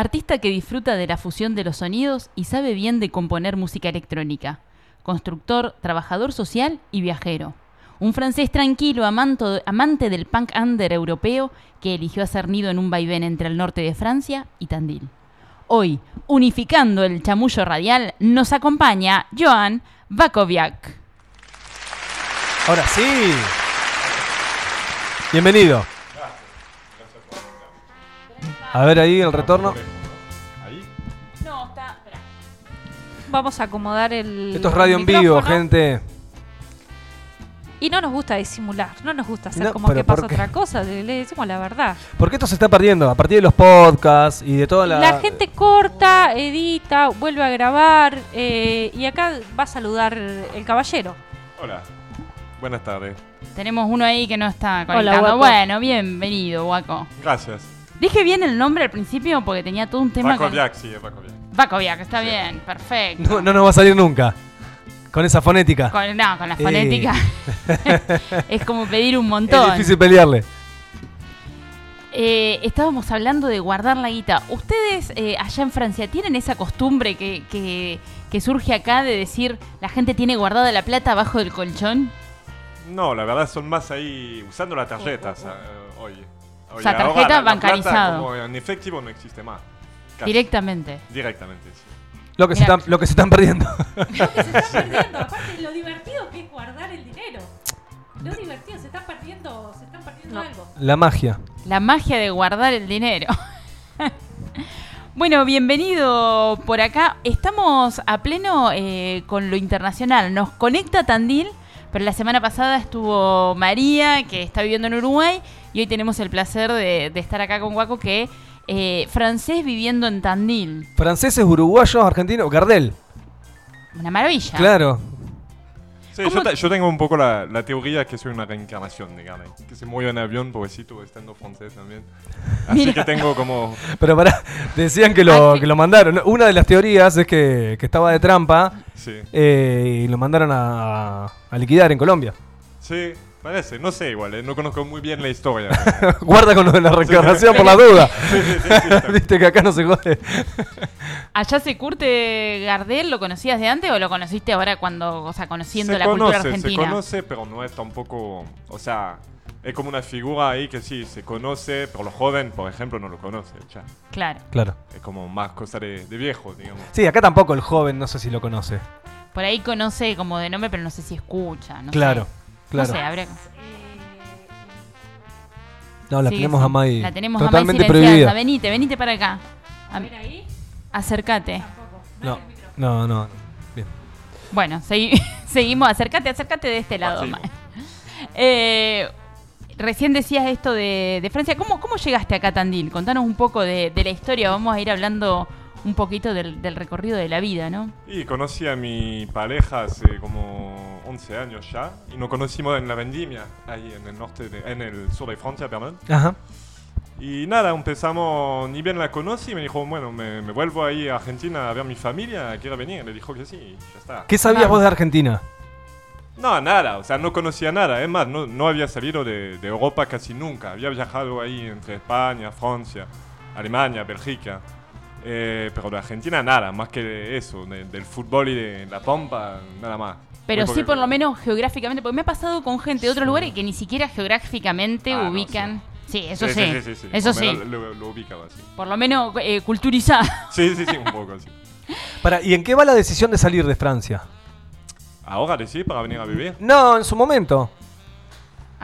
Artista que disfruta de la fusión de los sonidos y sabe bien de componer música electrónica. Constructor, trabajador social y viajero. Un francés tranquilo, amante del punk under europeo que eligió hacer nido en un vaivén entre el norte de Francia y Tandil. Hoy, unificando el chamullo radial, nos acompaña Joan Bakoviak. Ahora sí. Bienvenido. A ver ahí el retorno. Ahí. No, está. Vamos a acomodar el. Esto es radio en vivo, gente. Y no nos gusta disimular, no nos gusta hacer No, como pero que pasa ¿por qué? otra cosa, le, le decimos la verdad. Porque esto se está perdiendo a partir de los podcasts y de toda la. La, gente corta, edita, vuelve a grabar eh, y acá va a saludar el caballero. Hola. Buenas tardes. Tenemos uno ahí que no está. Guaco. bueno, bienvenido, Guaco. Gracias. Dije bien el nombre al principio porque tenía todo un tema con... Bakoviak, sí, es. Bakoviak, está Sí. bien, perfecto. No, no nos va a salir nunca. Con esa fonética. Con, no, con la Eh. fonética. es como pedir un Es montón. difícil pelearle. Eh, estábamos hablando de guardar la guita. ¿Ustedes eh, allá en Francia tienen esa costumbre que, que- que surge acá de decir la gente tiene guardada la plata abajo del colchón? No, la verdad son más ahí usando las tarjetas eh, hoy. Hoy, sea, tarjeta la- la plata bancarizado. como en efectivo no existe más. Casi. Directamente. Directamente, sí. Lo que, se están, lo que se están perdiendo. Lo que se está perdiendo, aparte lo divertido que es guardar el dinero. Lo divertido, se están perdiendo, se están perdiendo algo. La magia. La magia de guardar el dinero. bueno, bienvenido por acá. Estamos a pleno eh, con lo internacional. Nos conecta Tandil, pero la semana pasada estuvo María, que está viviendo en Uruguay, y hoy tenemos el placer de, de estar acá con Guaco, que eh, francés viviendo en Tandil. Franceses, uruguayos, argentinos. Gardel. Una maravilla. Claro. Sí, ¿Cómo- yo, te- yo tengo un poco la, la teoría que soy una reencarnación de Garden. Que se murió en avión, pobrecito, estando francés también. Así Mira. que tengo como... Pero pará, decían que lo, que lo mandaron. Una de las teorías es que, que estaba de trampa Sí. eh, y lo mandaron a, a liquidar en Colombia. Sí, parece. No sé igual, eh, no conozco muy bien la historia. Guarda con lo de la reencarnación por la duda. sí, sí, sí, sí, está. Viste que acá no se jode. ¿Allá se curte Gardel? ¿Lo conocías de antes o lo conociste ahora cuando, o sea, conociendo se la conoce, cultura argentina? Se conoce, pero no es tampoco. O sea, es como una figura ahí que sí, se conoce, pero los jóvenes, por ejemplo, no lo conocen. ya. Claro. Claro. Es como más cosa de, de viejo, digamos. Sí, acá tampoco el joven, no sé si lo conoce. Por ahí conoce como de nombre, pero no sé si escucha. No claro, sé. Claro. No sé, habría- No, la Sí, tenemos sí. a Mai La tenemos totalmente a Mai silenciada. prohibida. Venite, venite para acá. A A- ver ahí, acércate. tampoco. No, es el micrófono. no, no. Bien. Bueno, segui- seguimos. Acércate, acércate de este lado, Ah. Mai. Eh, recién decías esto de, de Francia. ¿Cómo, ¿Cómo llegaste acá a Tandil? Contanos un poco de, de la historia. Vamos a ir hablando un poquito del, del recorrido de la vida, ¿no? Y conocí a mi pareja hace como 11 años ya. Y nos conocimos en la vendimia, ahí en el norte, de- en el sur de Francia, perdón. Ajá. Y nada, empezamos, ni bien la conocí, me dijo, bueno, me, me vuelvo ahí a Argentina a ver a mi familia, ¿quiere venir? Le dijo que sí, y ya está. ¿Qué sabías vos de Argentina? No, nada, o sea, no conocía nada. Es más, no, no había salido de, de Europa casi nunca. Había viajado ahí entre España, Francia, Alemania, Bélgica. Eh, pero de Argentina nada, más que eso, de- del fútbol y de la pompa, nada más. Pero Muy sí, por lo menos geográficamente, porque me ha pasado con gente de otros lugares que ni siquiera geográficamente Ah, no, ubican. sí. eso sí. sí, sí, sí. Eso sí. Lo, lo ubicaba, sí. Por lo menos eh, culturizado. Sí, sí, sí, un poco, sí. Para, ¿Y en qué va la decisión de salir de Francia? Ahora decís para venir a vivir. No, en su momento.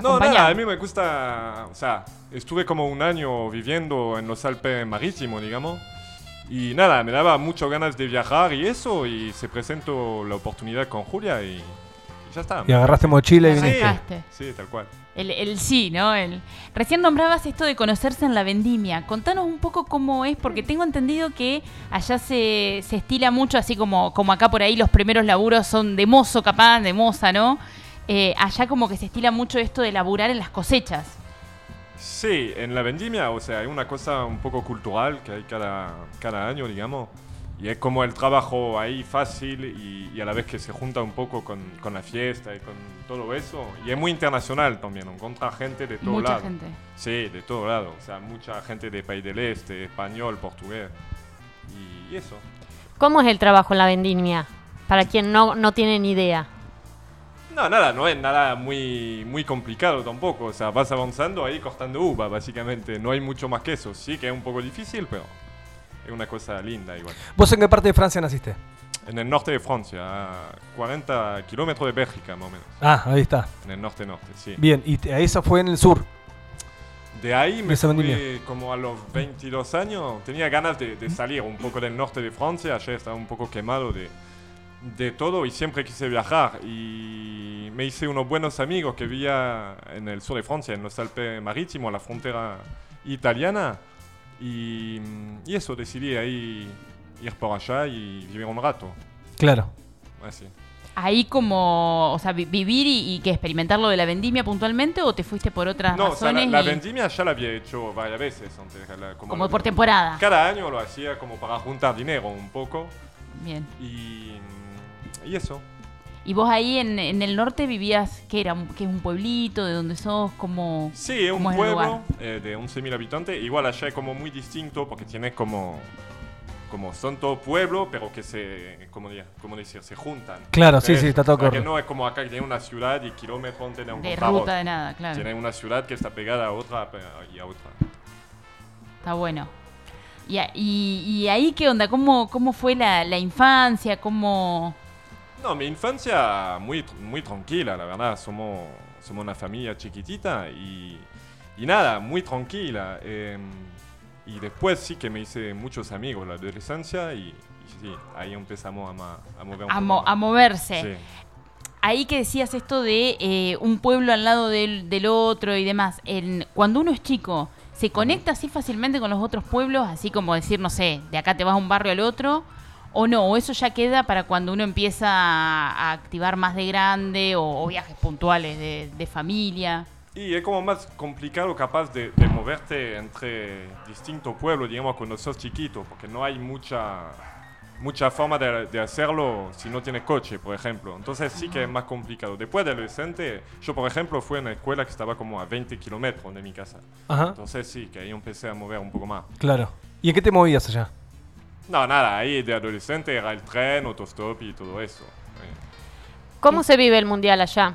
No, nada, a mí me gusta, o sea, estuve como un año viviendo en los Alpes marítimos, digamos, y nada, me daba mucho ganas de viajar y eso, y se presentó la oportunidad con Julia y, y ya está. Y agarraste mochila y Sí. viniste. Sí, tal cual. El, el sí, ¿no? El... Recién nombrabas esto de conocerse en la vendimia. Contanos un poco cómo es, porque tengo entendido que allá se, se estila mucho, así como, como acá por ahí los primeros laburos son de mozo, capaz, de moza, ¿no? Eh, allá como que se estila mucho esto de laburar en las cosechas. Sí, en la vendimia, o sea, hay una cosa un poco cultural que hay cada, cada año, digamos, Y es como el trabajo ahí fácil y, y a la vez que se junta un poco con, con la fiesta y con todo eso. Y es muy internacional también, encuentra gente de todo Mucha lado. gente. Sí, de todo lado. O sea, mucha gente de País del Este, español, portugués. Y, y eso. ¿Cómo es el trabajo en la vendimia? Para quien no, no tiene ni idea. No, nada, no es nada muy, muy complicado tampoco. O sea, vas avanzando ahí cortando uva, básicamente. No hay mucho más que eso. Sí que es un poco difícil, pero es una cosa linda igual. ¿Vos en qué parte de Francia naciste? En el norte de Francia, a 40 kilómetros de Bélgica, más o menos. Ah, ahí está. En el norte-norte, sí. Bien, y te- eso fue en el sur. De ahí me Esa fui vendimia. como a los 22 años. Tenía ganas de, de salir un poco del norte de Francia. Ayer estaba un poco quemado de, de todo y siempre quise viajar. Y me hice unos buenos amigos que vivía en el sur de Francia, en los Alpes Marítimos, la frontera italiana. Y, y eso, decidí ahí ir por allá y vivir un rato. Claro. Así. Ahí como, o sea, vi- vivir y, y que experimentar lo de la vendimia puntualmente o te fuiste por otras No, o sea, la, razones la y- vendimia ya la había hecho varias veces antes. la- como por temporada. Cada año lo hacía como para juntar dinero un poco. Bien. Y, y eso. Y vos ahí en, en el norte vivías, ¿qué era? ¿Qué es un pueblito? ¿De donde sos? como Sí, es un ¿Cómo es el pueblo eh, de 11.000 habitantes. Igual allá es como muy distinto porque tiene como... Como son todo pueblo, pero que se... ¿Cómo, diría? ¿Cómo decir? Se juntan. Claro, sí, ¿Ves? sí, está todo correcto. no es como acá que tiene una ciudad y kilómetros tiene un de ruta, de nada, claro. Tiene una ciudad que está pegada a otra y a otra. Está bueno. Y, y, y ahí qué onda? ¿Cómo, cómo fue la, la infancia? ¿Cómo...? No, mi infancia muy, muy tranquila, la verdad. Somos, somos una familia chiquitita y, y nada, muy tranquila. eh, y después sí que me hice muchos amigos en la adolescencia y, y sí, ahí empezamos a, ma- a mover un A, mo- a moverse. Sí. Ahí que decías esto de eh, un pueblo al lado del, del otro y demás. Cuando uno es chico, ¿se conecta así fácilmente con los otros pueblos? Así como decir, no sé, de acá te vas a un barrio al otro. ¿O no? ¿O eso ya queda para cuando uno empieza a, activar más de grande o, o viajes puntuales de, de familia? Y es como más complicado capaz de, de moverte entre distintos pueblos, digamos, cuando sos chiquito, porque no hay mucha, mucha forma de, de hacerlo si no tienes coche, por ejemplo. Entonces sí que es más complicado. Después de adolescente, yo por ejemplo fui a una escuela que estaba como a 20 kilómetros de mi casa. Ajá, Entonces sí, que ahí empecé a mover un poco más. claro. ¿Y en qué te movías allá? No, nada, ahí de adolescente era el tren, autostop y todo eso. Eh, ¿Cómo se vive el mundial allá?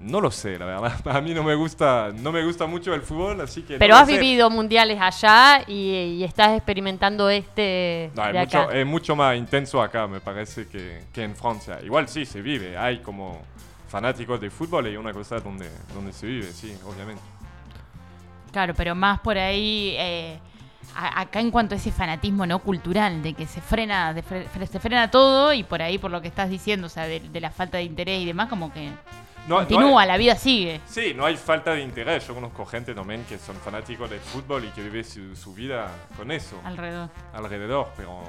No lo sé, la verdad. A mí no me gusta, no me gusta mucho el fútbol, así que... Pero has sé. vivido mundiales allá y, y estás experimentando este No, mucho, es mucho más intenso acá, me parece, que, que en Francia. Igual sí, se vive. Hay como fanáticos de fútbol y una cosa donde, donde se vive, sí, obviamente. Claro, pero más por ahí, eh, a- acá en cuanto a ese fanatismo no cultural, de que se frena, de fre- se frena todo y por ahí por lo que estás diciendo, o sea, de, de la falta de interés y demás, como que No, no continúa, hay- la vida sigue. sí, no hay falta de interés. Yo conozco gente también que son fanáticos del fútbol y que vive su, su vida con eso, alrededor. alrededor, pero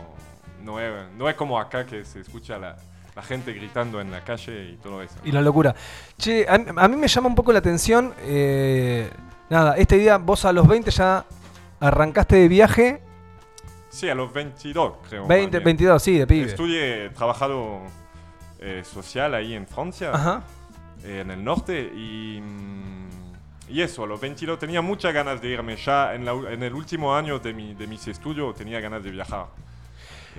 no es, no es como acá que se escucha la, la gente gritando en la calle y todo eso. Y la locura. Che, a, a mí me llama un poco la atención. eh, nada, esta idea, vos a los 20 ya arrancaste de viaje. Sí, a los 22, creo. 20, más bien. 22, sí, de pibe. Estudié, trabajado eh, social ahí en Francia. Ajá. eh, en el norte y, mm, y eso, a los 22 tenía muchas ganas de irme. Ya en, la en el último año de, mi- de mis estudios tenía ganas de viajar.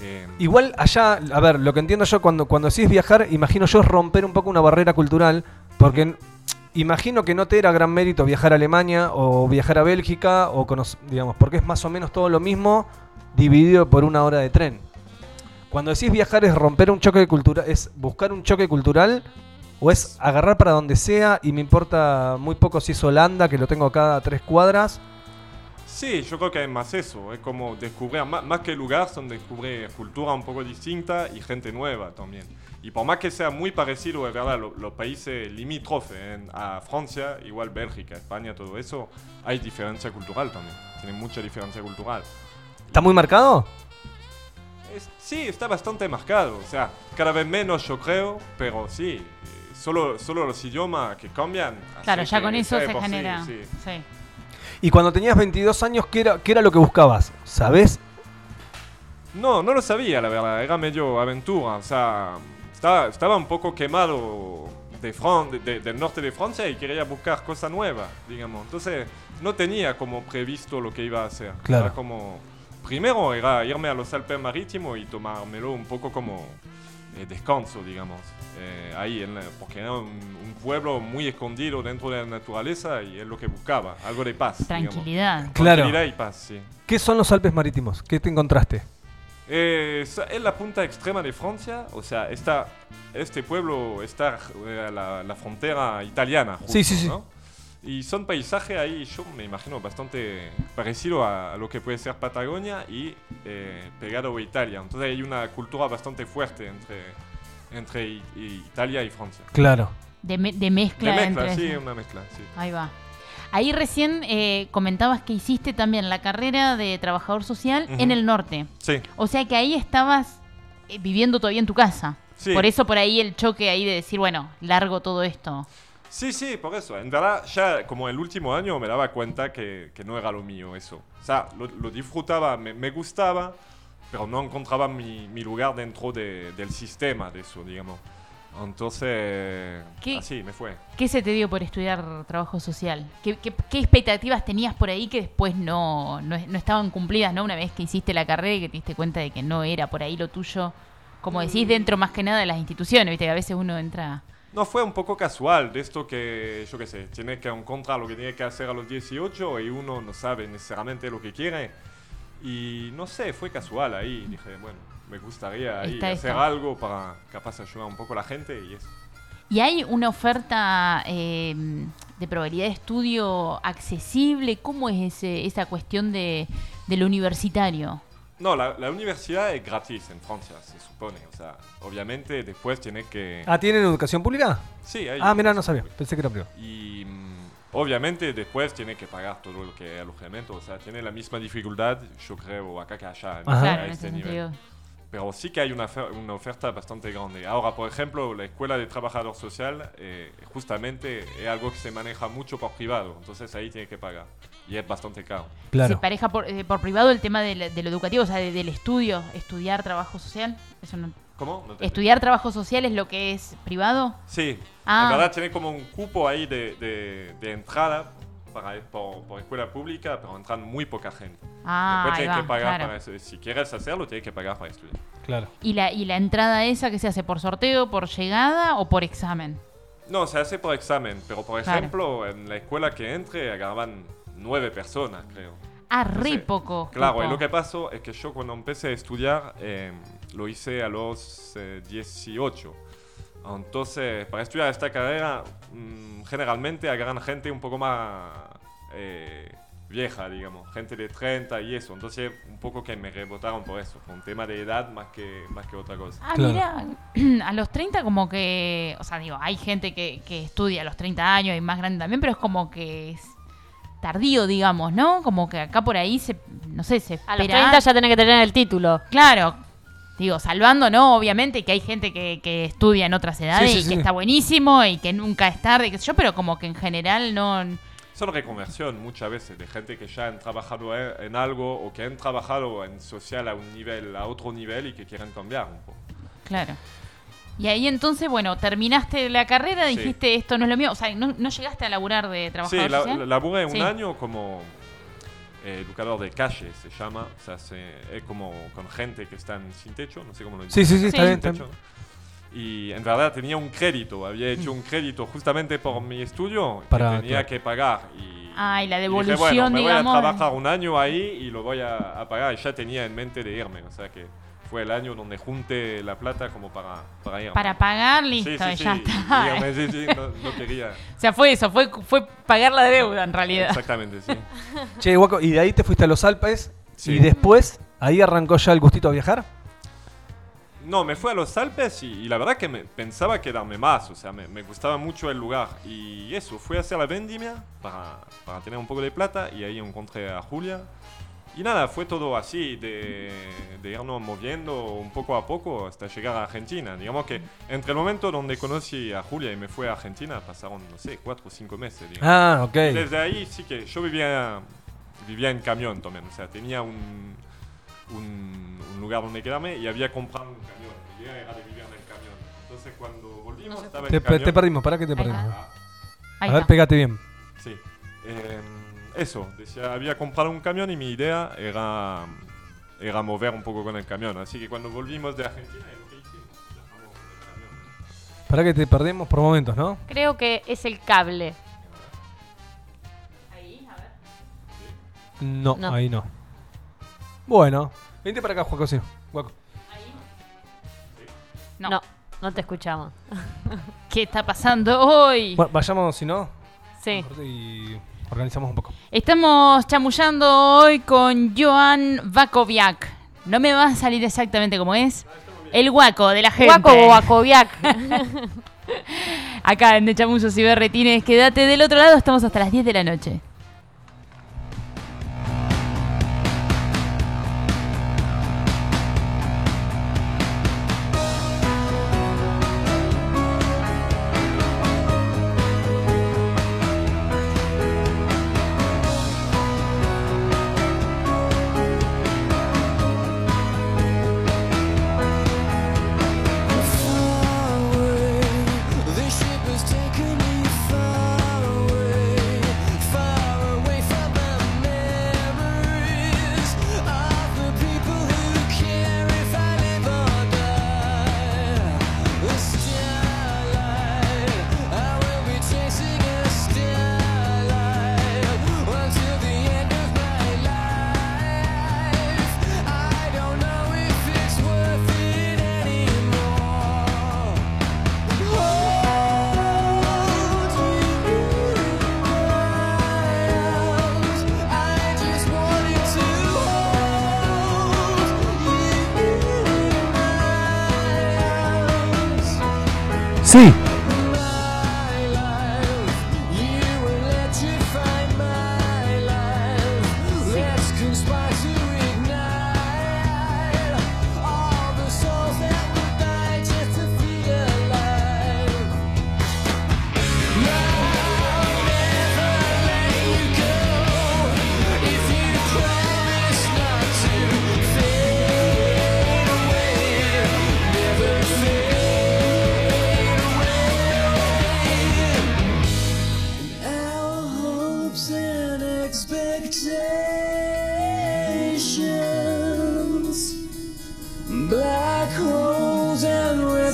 Eh, Igual allá, a ver, lo que entiendo yo cuando, cuando decís viajar, imagino yo es romper un poco una barrera cultural, porque imagino que no te era gran mérito viajar a Alemania o viajar a Bélgica, o digamos, porque es más o menos todo lo mismo dividido por una hora de tren. Cuando decís viajar es romper un choque cultural, es buscar un choque cultural o es agarrar para donde sea y me importa muy poco si es Holanda, que lo tengo acá a tres cuadras. sí, yo creo que es más eso. Es como descubrir, más, más que lugar, son descubrir cultura un poco distinta y gente nueva también. Y por más que sea muy parecido, es verdad, lo- los países limítrofes en- a Francia, igual Bélgica, España, todo eso, hay diferencia cultural también. Tienen mucha diferencia cultural. ¿Está muy marcado? Es- sí, está bastante marcado. O sea, cada vez menos yo creo, pero sí. eh, Solo, solo los idiomas que cambian. Claro, ya con eso se por sí, genera. sí. sí. Y cuando tenías 22 años, ¿qué era, qué era lo que buscabas? ¿Sabés? No, no lo sabía, la verdad. Era medio aventura. O sea, estaba, estaba un poco quemado de Fran- de- de- del norte de Francia y quería buscar cosas nuevas, digamos. Entonces, no tenía como previsto lo que iba a hacer. Claro. Era como... Primero era irme a los Alpes Marítimos y tomármelo un poco como eh, descanso, digamos. Eh, ahí, en la- porque era un, un pueblo muy escondido dentro de la naturaleza y es lo que buscaba, algo de paz. digamos. Tranquilidad. Claro. Tranquilidad y paz, sí. ¿Qué son los Alpes Marítimos? ¿Qué te encontraste? Eh, es es la punta extrema de Francia, o sea, está, este pueblo está eh, a la, la frontera italiana. justo, Sí, sí, sí. ¿no? Y son paisajes ahí, yo me imagino, bastante parecido a, a lo que puede ser Patagonia y eh, pegado a Italia. Entonces hay una cultura bastante fuerte entre, entre I- I- Italia y Francia. Claro. De, me- de mezcla, De mezcla, entre... sí, una mezcla, sí. Ahí va. Ahí recién eh, comentabas que hiciste también la carrera de trabajador social Ujú. en el norte. Sí, O sea que ahí estabas eh, viviendo todavía en tu casa. sí. Por eso por ahí el choque ahí de decir, bueno, largo todo esto. Sí, sí, por eso. En verdad, ya como el último año me daba cuenta que, que no era lo mío eso. O sea, lo, lo disfrutaba, me, me gustaba, pero no encontraba mi, mi lugar dentro de- del sistema de eso, digamos. Entonces, ¿Qué? así me fue. ¿Qué se te dio por estudiar trabajo social? ¿Qué, qué- qué expectativas tenías por ahí que después no, no, no estaban cumplidas, ¿no? Una vez que hiciste la carrera y que te diste cuenta de que no era por ahí lo tuyo, como decís, dentro más que nada de las instituciones, viste que a veces uno entra... No, fue un poco casual de esto que, yo qué sé, tiene que encontrar lo que tiene que hacer a los 18 y uno no sabe necesariamente lo que quiere. Y no sé, fue casual ahí. Dije, bueno, me gustaría ahí hacer algo para capaz ayudar un poco a la gente y eso. ¿Y hay una oferta eh, de probabilidad de estudio accesible? ¿Cómo es ese, esa cuestión de, de lo universitario? No, la, la universidad es gratis en Francia, se supone. O sea, obviamente después tiene que... Ah, ¿tienen educación pública? Sí, hay Ah, mira, no sabía. Pensé que era privado. Y mm, obviamente después tiene que pagar todo lo que es alojamiento. O sea, tiene la misma dificultad, yo creo, acá que allá. en- Ajá. a Claro, en este ese nivel. sentido. Pero sí que hay una, una oferta bastante grande. Ahora, por ejemplo, la escuela de trabajador social eh, justamente es algo que se maneja mucho por privado. Entonces ahí tiene que pagar. Y es bastante caro. ¿Se Claro. pareja por, eh, por privado el tema del- de, lo educativo, o sea, de- del estudio, estudiar trabajo social? Eso no- ¿Cómo? No te- ¿Estudiar trabajo social es lo que es privado? Sí. Ah. En verdad tiene como un cupo ahí de, de- de entrada para, por, por escuela pública, pero entran muy poca gente. Ah, Después tienes va, que pagar claro. para eso. Si quieres hacerlo, tienes que pagar para estudiar. Claro. ¿Y la, ¿Y la entrada esa que se hace por sorteo, por llegada o por examen? No, se hace por examen, pero por Claro. ejemplo, en la escuela que entre agarraban nueve personas, creo. Ah, re Sí. poco. Claro, cupo. y lo que pasó es que yo cuando empecé a estudiar eh, lo hice a los eh, 18. Entonces, para estudiar esta carrera, mm, generalmente agarran gente un poco más eh, vieja, digamos, gente de 30 y eso. Entonces, un poco que me rebotaron por eso. Fue un tema de edad más que, más que otra cosa. Ah, Claro. mira, a los 30 como que, o sea, digo, hay gente que, que estudia a los 30 años y más grande también, pero es como que es tardío, digamos, ¿no? Como que acá por ahí se, no sé, se A los espera- 30 ya tenés que tener el título. Claro, digo, salvando, ¿no? Obviamente que hay gente que, que estudia en otras edades sí, y sí. que está buenísimo y que nunca es tarde, qué sé yo, pero como que en general no... Son reconversión muchas veces de gente que ya han trabajado en algo o que han trabajado en social a un nivel, a otro nivel y que quieren cambiar un poco. Claro. Y ahí entonces, bueno, terminaste la carrera, Sí. dijiste esto no es lo mío, o sea, no, no llegaste a laburar de Sí, trabajador la, social? la- laburé un Sí. año como eh, educador de calle, se llama. O sea, se- es como con gente que están sin techo, no sé cómo lo Sí, sí, sí, Sí. está bien. techo. bien. Y en verdad tenía un crédito, había hecho un crédito justamente por mi estudio Para- que tenía claro. que pagar. Y, Ah, y la y dije, devolución, bueno, me digamos, voy a trabajar un año ahí y lo voy a, a pagar. Y ya tenía en mente de irme, o sea que fue el año donde junté la plata como para, para irme. Para pagar, Sí, listo, sí, y sí, ya está. irme, sí, sí, no, no quería. O sea, fue eso, fue, fue pagar la deuda en realidad. Exactamente, sí. Che, Guaco, y de ahí te fuiste a los Alpes Sí. y después ahí arrancó ya el gustito a viajar. No, me fui a los Alpes y, y la verdad que me, pensaba quedarme más, o sea, me, me gustaba mucho el lugar. Y eso, fui a hacer la vendimia para, para tener un poco de plata y ahí encontré a Julia. Y nada, fue todo así, de, de irnos moviendo un poco a poco hasta llegar a Argentina. Digamos que entre el momento donde conocí a Julia y me fui a Argentina pasaron, no sé, cuatro o cinco meses. digamos. Ah, ok. Y Desde ahí sí que yo vivía, vivía en camión también, o sea, tenía un, un, un lugar donde quedarme y había comprado un camión. Mi idea era de vivir en el camión. Entonces cuando volvimos estaba Te, el pe- te camión. perdimos, para que te Ahí perdimos. Ah, A ver, pégate bien. sí. Eh, eso, decía, había comprado un camión y mi idea era, era mover un poco con el camión. Así que cuando volvimos de Argentina, es lo que hicimos. Viajamos con el camión. Para que te perdemos por momentos, ¿no? Creo que es el cable. No, No. ahí no. Bueno, vente para acá, Juaco, sí. Guaco. No. No, no te escuchamos. ¿Qué está pasando hoy? Bueno, vayamos, si no, Sí. y organizamos un poco. Estamos chamullando hoy con Joan Vakoviak. No me va a salir exactamente como es. El guaco de la gente. Guaco o Guacoviac. Acá en De Chamuzos y Berretines. Quédate del otro lado. Estamos hasta las 10 de la noche.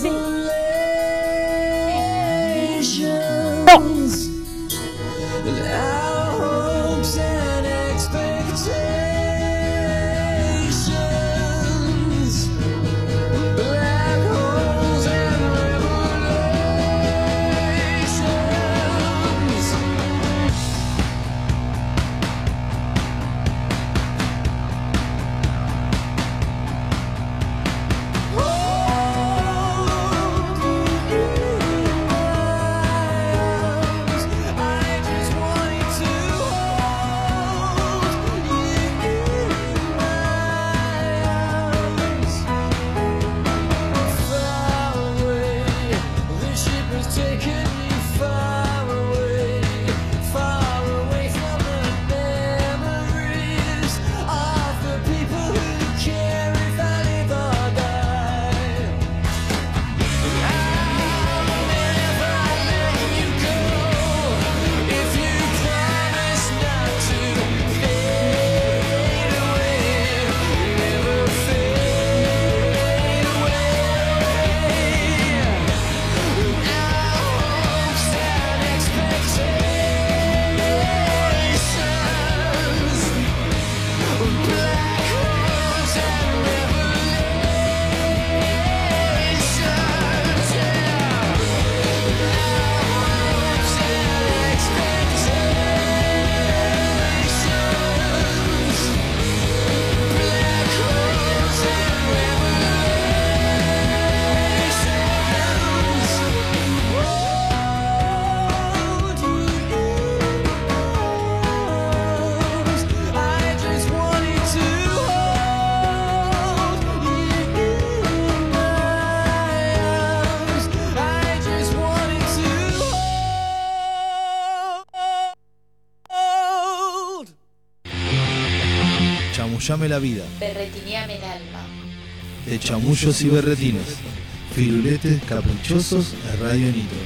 And chamullame la vida, Berretineame el alma. de chamullos y berretines, firuletes caprichosos de Radio Nitro.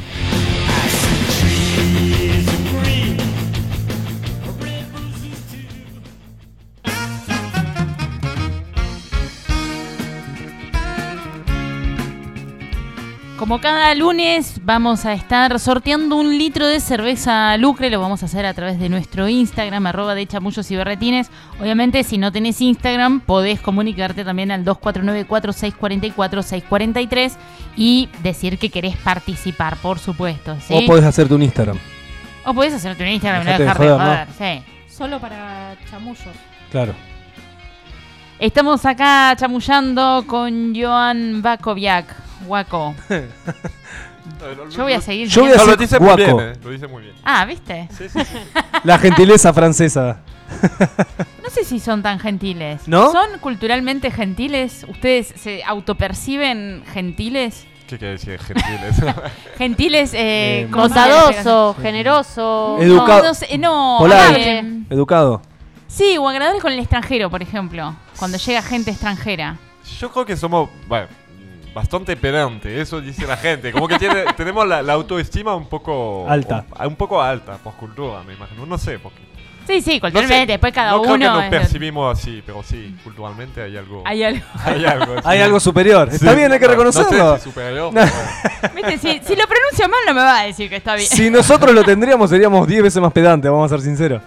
Cada lunes vamos a estar sorteando un litro de cerveza Lucre, lo vamos a hacer a través de nuestro Instagram, arroba de chamullos y berretines. Obviamente si no tenés Instagram podés comunicarte también al 2494-644-643 y decir que querés participar, por supuesto. ¿sí? O podés hacerte un Instagram. O podés hacerte un Instagram, no dejar de joder, joder. Sí. Solo para chamullos. Claro. Estamos acá chamullando con Joan Bakoviak. Waco. Yo voy a seguir. Yo voy a No, diciendo- lo dice muy guaco. bien, eh, lo dice muy bien. Ah, ¿viste? Sí, sí, sí. La gentileza francesa. No sé si son tan gentiles. ¿No? ¿Son culturalmente gentiles? ¿Ustedes se autoperciben gentiles? ¿Qué quiere decir gentiles? Gentiles, eh, Eh, ¿cómo se llama? Bondadoso, generoso. Educado. No, no sé, no. Polar. amable. Educado. Sí, o agradables con el extranjero, por ejemplo. Cuando llega gente extranjera. Yo creo que somos bueno, bastante pedante, eso dice la gente. Como que tiene, tenemos la, la autoestima un poco Alta. Un, un poco alta por cultura, me imagino. No sé, porque Sí, sí, no culturalmente. sé, después cada no creo que uno. nos percibimos así, pero sí, culturalmente hay algo. hay algo. hay algo. sí. Hay algo superior. Está Sí, bien, hay que no- reconocerlo. No sé si superior, No. ¿Viste? Si, si lo pronuncio mal, no me va a decir que está bien. Si nosotros lo tendríamos, seríamos 10 veces más pedantes, vamos a ser sinceros.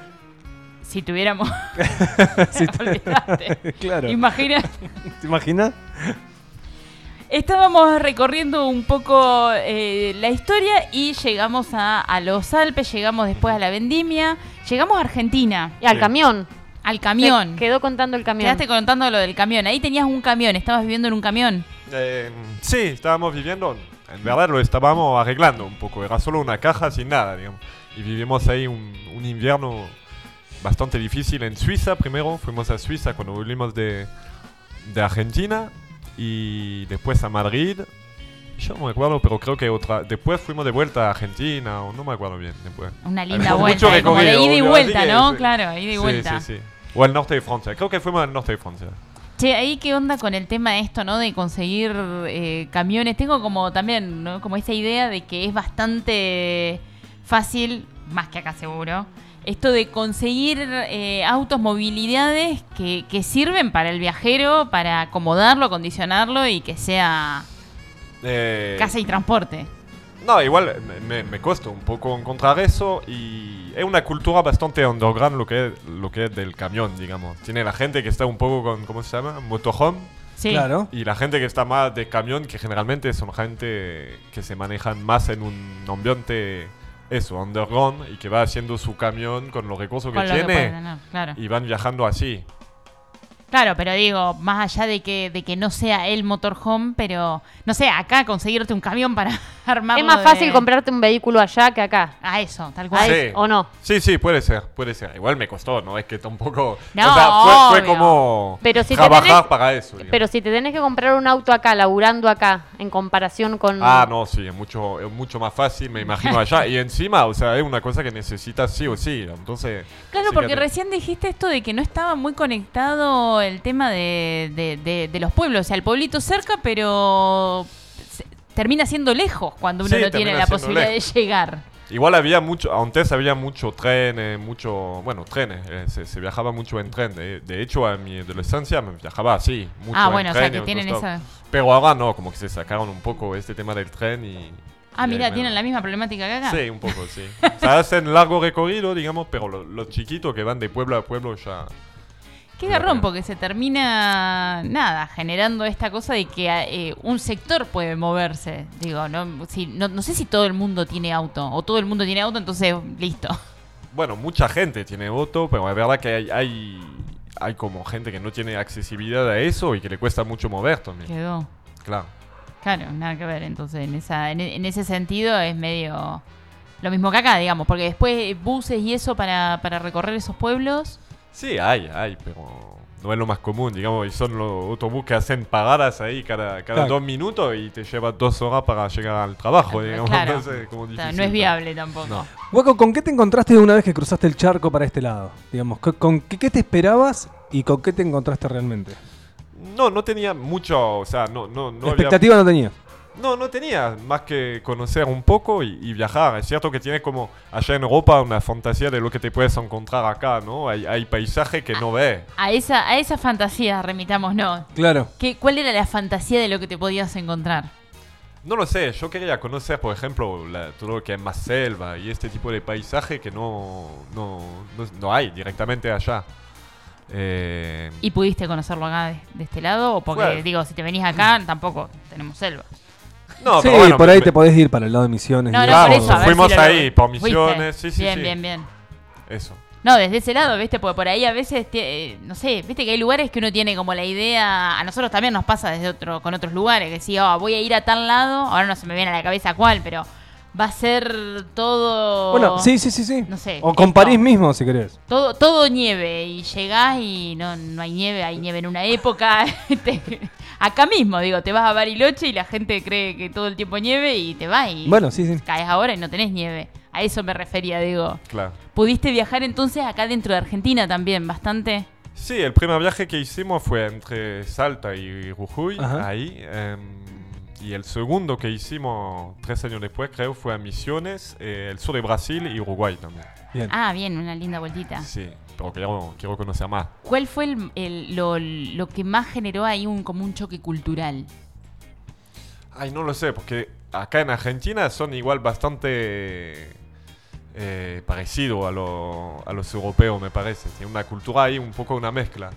Si tuviéramos. Si claro. Imagina. ¿Te imaginas? Estábamos recorriendo un poco eh, la historia y llegamos a, a los Alpes, llegamos después a la vendimia, llegamos a Argentina, Y al Sí. camión. al camión. Se quedó contando el camión. Quedaste contando lo del camión. Ahí tenías un camión, estabas viviendo en un camión. Eh, sí, estábamos viviendo, en verdad lo estábamos arreglando un poco, era solo una caja sin nada, digamos. Y vivimos ahí un, un invierno bastante difícil en Suiza primero, fuimos a Suiza cuando volvimos de, de Argentina y después a Madrid. Yo no me acuerdo, pero creo que otra. Después fuimos de vuelta a Argentina, o no me acuerdo bien. Después. Una linda Mucho vuelta, eh, como de ida y vuelta, ¿no? sí. Claro, ida y Sí, vuelta. sí, sí. O al norte de Francia, creo que fuimos al norte de Francia. Che, ahí qué onda con el tema de esto, ¿no? De conseguir eh, camiones. Tengo como también, ¿no? Como esa idea de que es bastante fácil, más que acá seguro, esto de conseguir eh, autos, movilidades que, que sirven para el viajero, para acomodarlo, acondicionarlo y que sea Eh, casa y transporte. No, igual me, me, me cuesta un poco encontrar eso y es una cultura bastante underground lo que es, lo que es del camión, digamos. Tiene la gente que está un poco con, ¿cómo se llama? Motorhome Sí. Claro. y la gente que está más de camión que generalmente son gente que se manejan más en un ambiente, eso, underground y que va haciendo su camión con los recursos que lo que puede tiene tener, claro. y van viajando así. Claro, pero digo, más allá de que, de que no sea el motorhome, pero no sé, acá conseguirte un camión para armarlo. Es más de- fácil comprarte un vehículo allá que acá. A eso, tal cual. Sí. ¿O no? Sí, sí, puede ser, puede ser. Igual me costó, ¿no? Es que tampoco... No, o sea, fue, fue como Pero si te trabajar tenés- para eso. digamos. Pero si te tenés que comprar un auto acá, laburando acá, en comparación con... Ah, no, sí, es mucho, es mucho más fácil, me imagino allá. Y encima, o sea, es una cosa que necesitas sí o sí. Entonces. Claro, sí porque que recién dijiste esto de que no estaba muy conectado el tema de, de- de- de los pueblos. O sea, el pueblito cerca, pero se- termina siendo lejos cuando uno Sí, no tiene la posibilidad lejos. de llegar. Igual había mucho, antes había mucho trenes, mucho, bueno, trenes, eh, se, se viajaba mucho en tren. De, de hecho, a mi adolescencia me viajaba así, mucho ah, en bueno, o sea, tren que en tienen esa... Pero ahora no, como que se sacaron un poco este tema del tren y... Ah, y mira, tienen la misma problemática que acá. Sí, un poco, sí. o sea, hacen largo recorrido, digamos, pero lo- los chiquitos que van de pueblo a pueblo ya... Qué garrón, porque se termina, nada, generando esta cosa de que eh, un sector puede moverse. Digo, no, si, no, no sé si todo el mundo tiene auto, o todo el mundo tiene auto, entonces listo. Bueno, mucha gente tiene auto, pero es verdad que hay, hay, hay como gente que no tiene accesibilidad a eso y que le cuesta mucho mover también. Quedó. Claro. Claro, nada que ver. Entonces, en, esa, en, en ese sentido es medio lo mismo que acá, digamos, porque después buses y eso para, para recorrer esos pueblos. Sí, hay, hay, pero no es lo más común, digamos, y son los autobuses que hacen paradas ahí cada, cada Claro. dos minutos y te lleva dos horas para llegar al trabajo, digamos. Claro. Entonces, como O sea, difícil, no es viable tampoco. No. ¿con qué te encontraste una vez que cruzaste el charco para este lado? Digamos, ¿con- ¿con qué, qué te esperabas y con qué te encontraste realmente? No, no tenía mucho, o sea, no, no, no había- Expectativa no tenía. No, no tenía más que conocer un poco y, y viajar. Es cierto que tiene como allá en Europa una fantasía de lo que te puedes encontrar acá, ¿no? Hay, hay paisaje que no ves. A esa, a esa fantasía remitámonos. Claro. ¿Qué, ¿Cuál era la fantasía de lo que te podías encontrar? No lo sé, yo quería conocer, por ejemplo, la- todo lo que es más selva y este tipo de paisaje que no, no, no, no hay directamente allá. Eh, ¿Y pudiste conocerlo acá de, de este lado? O porque, Bueno. digo, si te venís acá, tampoco tenemos selva. No, sí, pero bueno, por ahí me- te podés ir para el lado de Misiones. No, y no, Vamos, por eso. a ver fuimos si lo- ahí por misiones, sí, sí, Bien, sí. bien, bien. Eso. No, desde ese lado, ¿viste? Porque por ahí a veces, eh, no sé, ¿viste? Que hay lugares que uno tiene como la idea, a nosotros también nos pasa desde otro, con otros lugares, que sí, oh, voy a ir a tal lado, ahora no se me viene a la cabeza cuál, pero va a ser todo... Bueno, sí, sí, sí, sí. No sé, O con esto. París mismo, si querés. Todo, todo nieve y llegás y no, no hay nieve, hay nieve en una época. Acá mismo, digo, te vas a Bariloche y la gente cree que todo el tiempo nieve y te vas y Bueno, sí, sí. caes ahora y no tenés nieve. A eso me refería, digo. Claro. ¿Pudiste viajar entonces acá dentro de Argentina también bastante? Sí, el primer viaje que hicimos fue entre Salta y Jujuy, Ajá. ahí. em, y el segundo que hicimos tres años después, creo, fue a Misiones, eh, el sur de Brasil y Uruguay también. Bien. Ah, bien, una linda vueltita. Sí, pero quiero, quiero conocer más. ¿Cuál fue el, el- lo, lo que más generó ahí un, como un choque cultural? Ay, no lo sé, porque acá en Argentina son igual bastante eh, parecido a, lo- a los europeos, me parece. Tiene una cultura ahí, un poco una mezcla.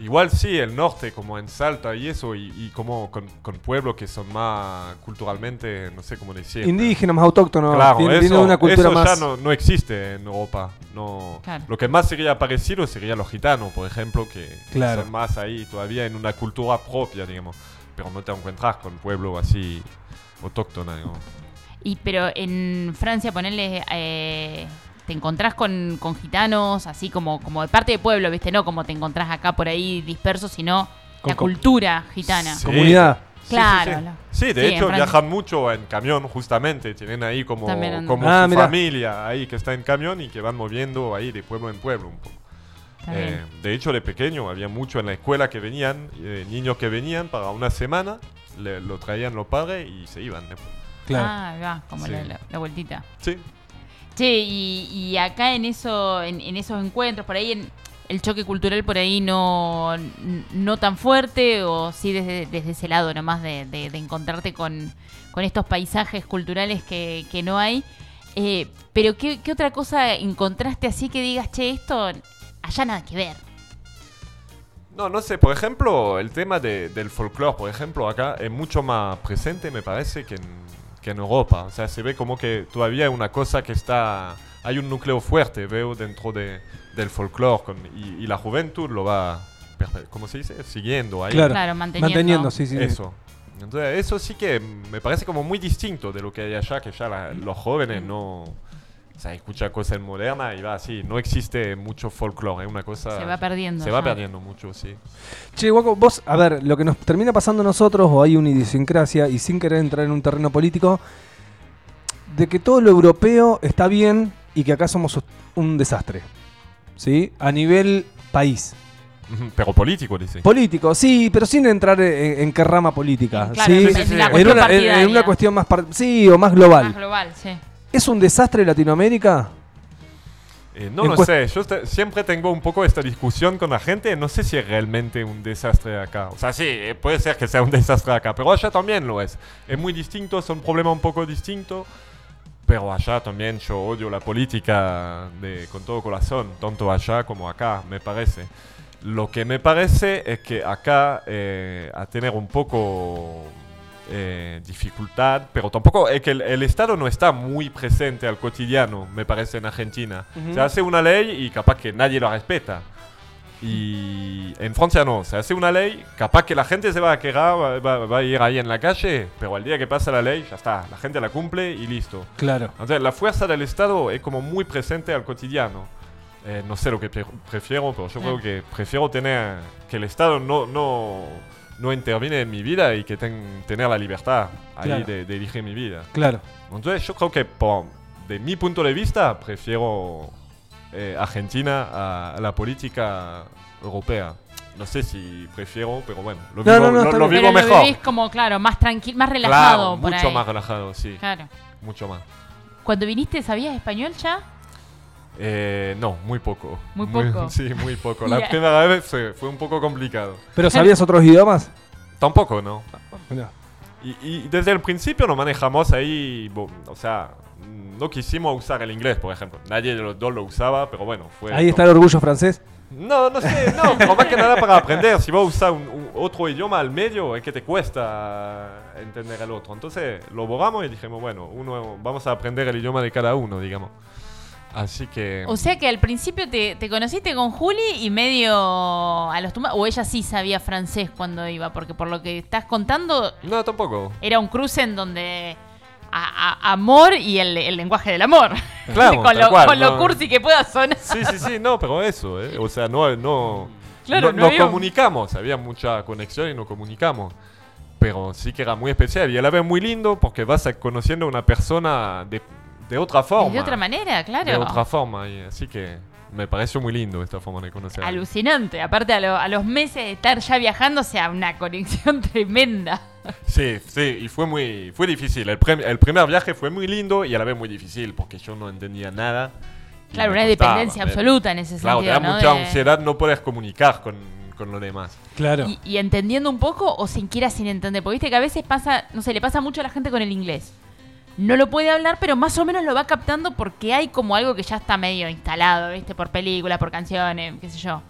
Igual sí, el norte, como en Salta y eso, y, y como con, con pueblos que son más culturalmente, no sé cómo decir. Indígenas, más autóctonos. Claro, eso, una cultura eso más. ya no, no existe en Europa. No, Claro. Lo que más sería parecido sería los gitanos, por ejemplo, que Claro. son más ahí todavía en una cultura propia, digamos. Pero no te encuentras con pueblos así autóctonos, digamos. Y pero en Francia, ponerle, te encontrás con, con gitanos, así como, como de parte de pueblo, ¿viste? No como te encontrás acá por ahí dispersos, sino Con- la con- cultura gitana. Sí. Comunidad. Claro, Sí, sí. la- Sí, de hecho viajan mucho en camión, justamente. Tienen ahí como, como Ah, su mira. familia ahí que está en camión y que van moviendo ahí de pueblo en pueblo un poco. Eh, de hecho, de pequeño había mucho en la escuela que venían, eh, niños que venían para una semana, le- lo traían los padres y se iban. después. Claro. Ah, va, como Sí. la, la- la vueltita. Sí, Che, y, acá en eso, esos encuentros, por ahí en el choque cultural por ahí no, no tan fuerte, o sí desde, ese lado nomás de, encontrarte con, estos paisajes culturales que, no hay. Eh, pero ¿qué, otra cosa encontraste así que digas, che, esto allá nada que ver? No, no sé, por ejemplo, el tema de- del folclore, por ejemplo, acá es mucho más presente, me parece, que en, que en Europa. O sea, se ve como que todavía hay una cosa que está... Hay un núcleo fuerte, veo, dentro de, del folclore, con- y, y la juventud lo va, ¿cómo se dice? Siguiendo ahí. Claro. Claro, manteniendo. Manteniendo, sí, sí. sí. Eso. Entonces, eso sí que me parece como muy distinto de lo que hay allá, que ya la- los jóvenes no... O sea, escucha cosas modernas y va así. No existe mucho folclore, es una cosa... Se va perdiendo. Se va perdiendo mucho, sí. Che, Guaco, vos, a ver, lo que nos termina pasando a nosotros, o hay una idiosincrasia, y sin querer entrar en un terreno político, de que todo lo europeo está bien y que acá somos un desastre. ¿Sí? A nivel país. Pero político, dice. Político, sí, pero sin entrar en, en qué rama política. Claro, ¿sí? en una, en- en partidaria. una cuestión más, par- sí, o más global. Más global, sí. ¿Es un desastre Latinoamérica? Eh, no En lo sé, yo te- siempre tengo un poco esta discusión con la gente, no sé si es realmente un desastre acá. O sea, sí, eh, puede ser que sea un desastre acá, pero allá también lo es. Es muy distinto, son problemas un poco distintos, pero allá también yo odio la política de, con todo corazón, tanto allá como acá, me parece. Lo que me parece es que acá, eh, a tener un poco eh, dificultad, pero tampoco es que el, el Estado no está muy presente al cotidiano, me parece, en Argentina. Se hace una ley y capaz que nadie la respeta. Y en Francia no, se hace una ley, capaz que la gente se va a quejar, va, va- va a ir ahí en la calle, pero al día que pasa la ley, ya está, la gente la cumple y listo. Claro. Entonces, la fuerza del Estado es como muy presente al cotidiano. Eh, no sé lo que pre- prefiero, pero yo Ah. creo que prefiero tener que el Estado no, no, no interviene en mi vida y que ten- tener la libertad ahí Claro. de, de elegir mi vida. Claro. Entonces yo creo que por, de mi punto de vista prefiero eh, Argentina a, a la política europea. No sé si prefiero, pero bueno, lo No, vivo, no, no, lo- está lo bien. vivo Pero lo mejor. vivís como, claro, más tranquilo, más relajado Claro, por mucho ahí. más relajado, sí, Claro. mucho más. Cuando viniste, ¿sabías español ya? Eh, no, muy poco. Muy poco. sí, muy poco. La a- primera vez fue, fue un poco complicado. ¿Pero sabías otros idiomas? Tampoco, ¿no? Mirá. Y, y desde el principio nos manejamos ahí, bo- o sea, no quisimos usar el inglés, por ejemplo. Nadie de los dos lo usaba, pero bueno, fue... Ahí está el orgullo francés. No, no sé, no, pero más que nada para aprender. Si vas a usar un, un- otro idioma al medio, es que te cuesta entender el otro. Entonces lo borramos y dijimos, bueno, uno, vamos a aprender el idioma de cada uno, digamos. Así que... O sea que al principio te, te conociste con Juli y medio a los tumba- o ella sí sabía francés cuando iba, porque por lo que estás contando No, tampoco. era un cruce en donde a- a- amor y el, el lenguaje del amor. Claro, con lo, cual, con lo no. cursi que pueda sonar. Sí, sí, sí, no, pero eso, ¿eh? O sea, no, no, Claro, no, no nos había un- comunicamos, había mucha conexión y nos comunicamos. Pero sí que era muy especial y a la vez muy lindo porque vas a- conociendo a una persona de, de otra forma. de otra manera, claro. De otra forma, y así que me pareció muy lindo esta forma de conocer. Alucinante. Aparte, a, lo- a los meses de estar ya viajando, o sea, una conexión tremenda. Sí, sí, y fue muy fue difícil. El, el primer viaje fue muy lindo y a la vez muy difícil porque yo no entendía nada. Claro, una costaba, dependencia me- absoluta en ese Claro, te sentido, da ¿no? mucha De- ansiedad no poder comunicar con, con los demás. Claro. Y, y entendiendo un poco o siquiera sin entender. Porque viste que a veces pasa, no sé, le pasa mucho a la gente con el inglés. No lo puede hablar, pero más o menos lo va captando porque hay como algo que ya está medio instalado, ¿viste? Por películas, por canciones, qué sé yo.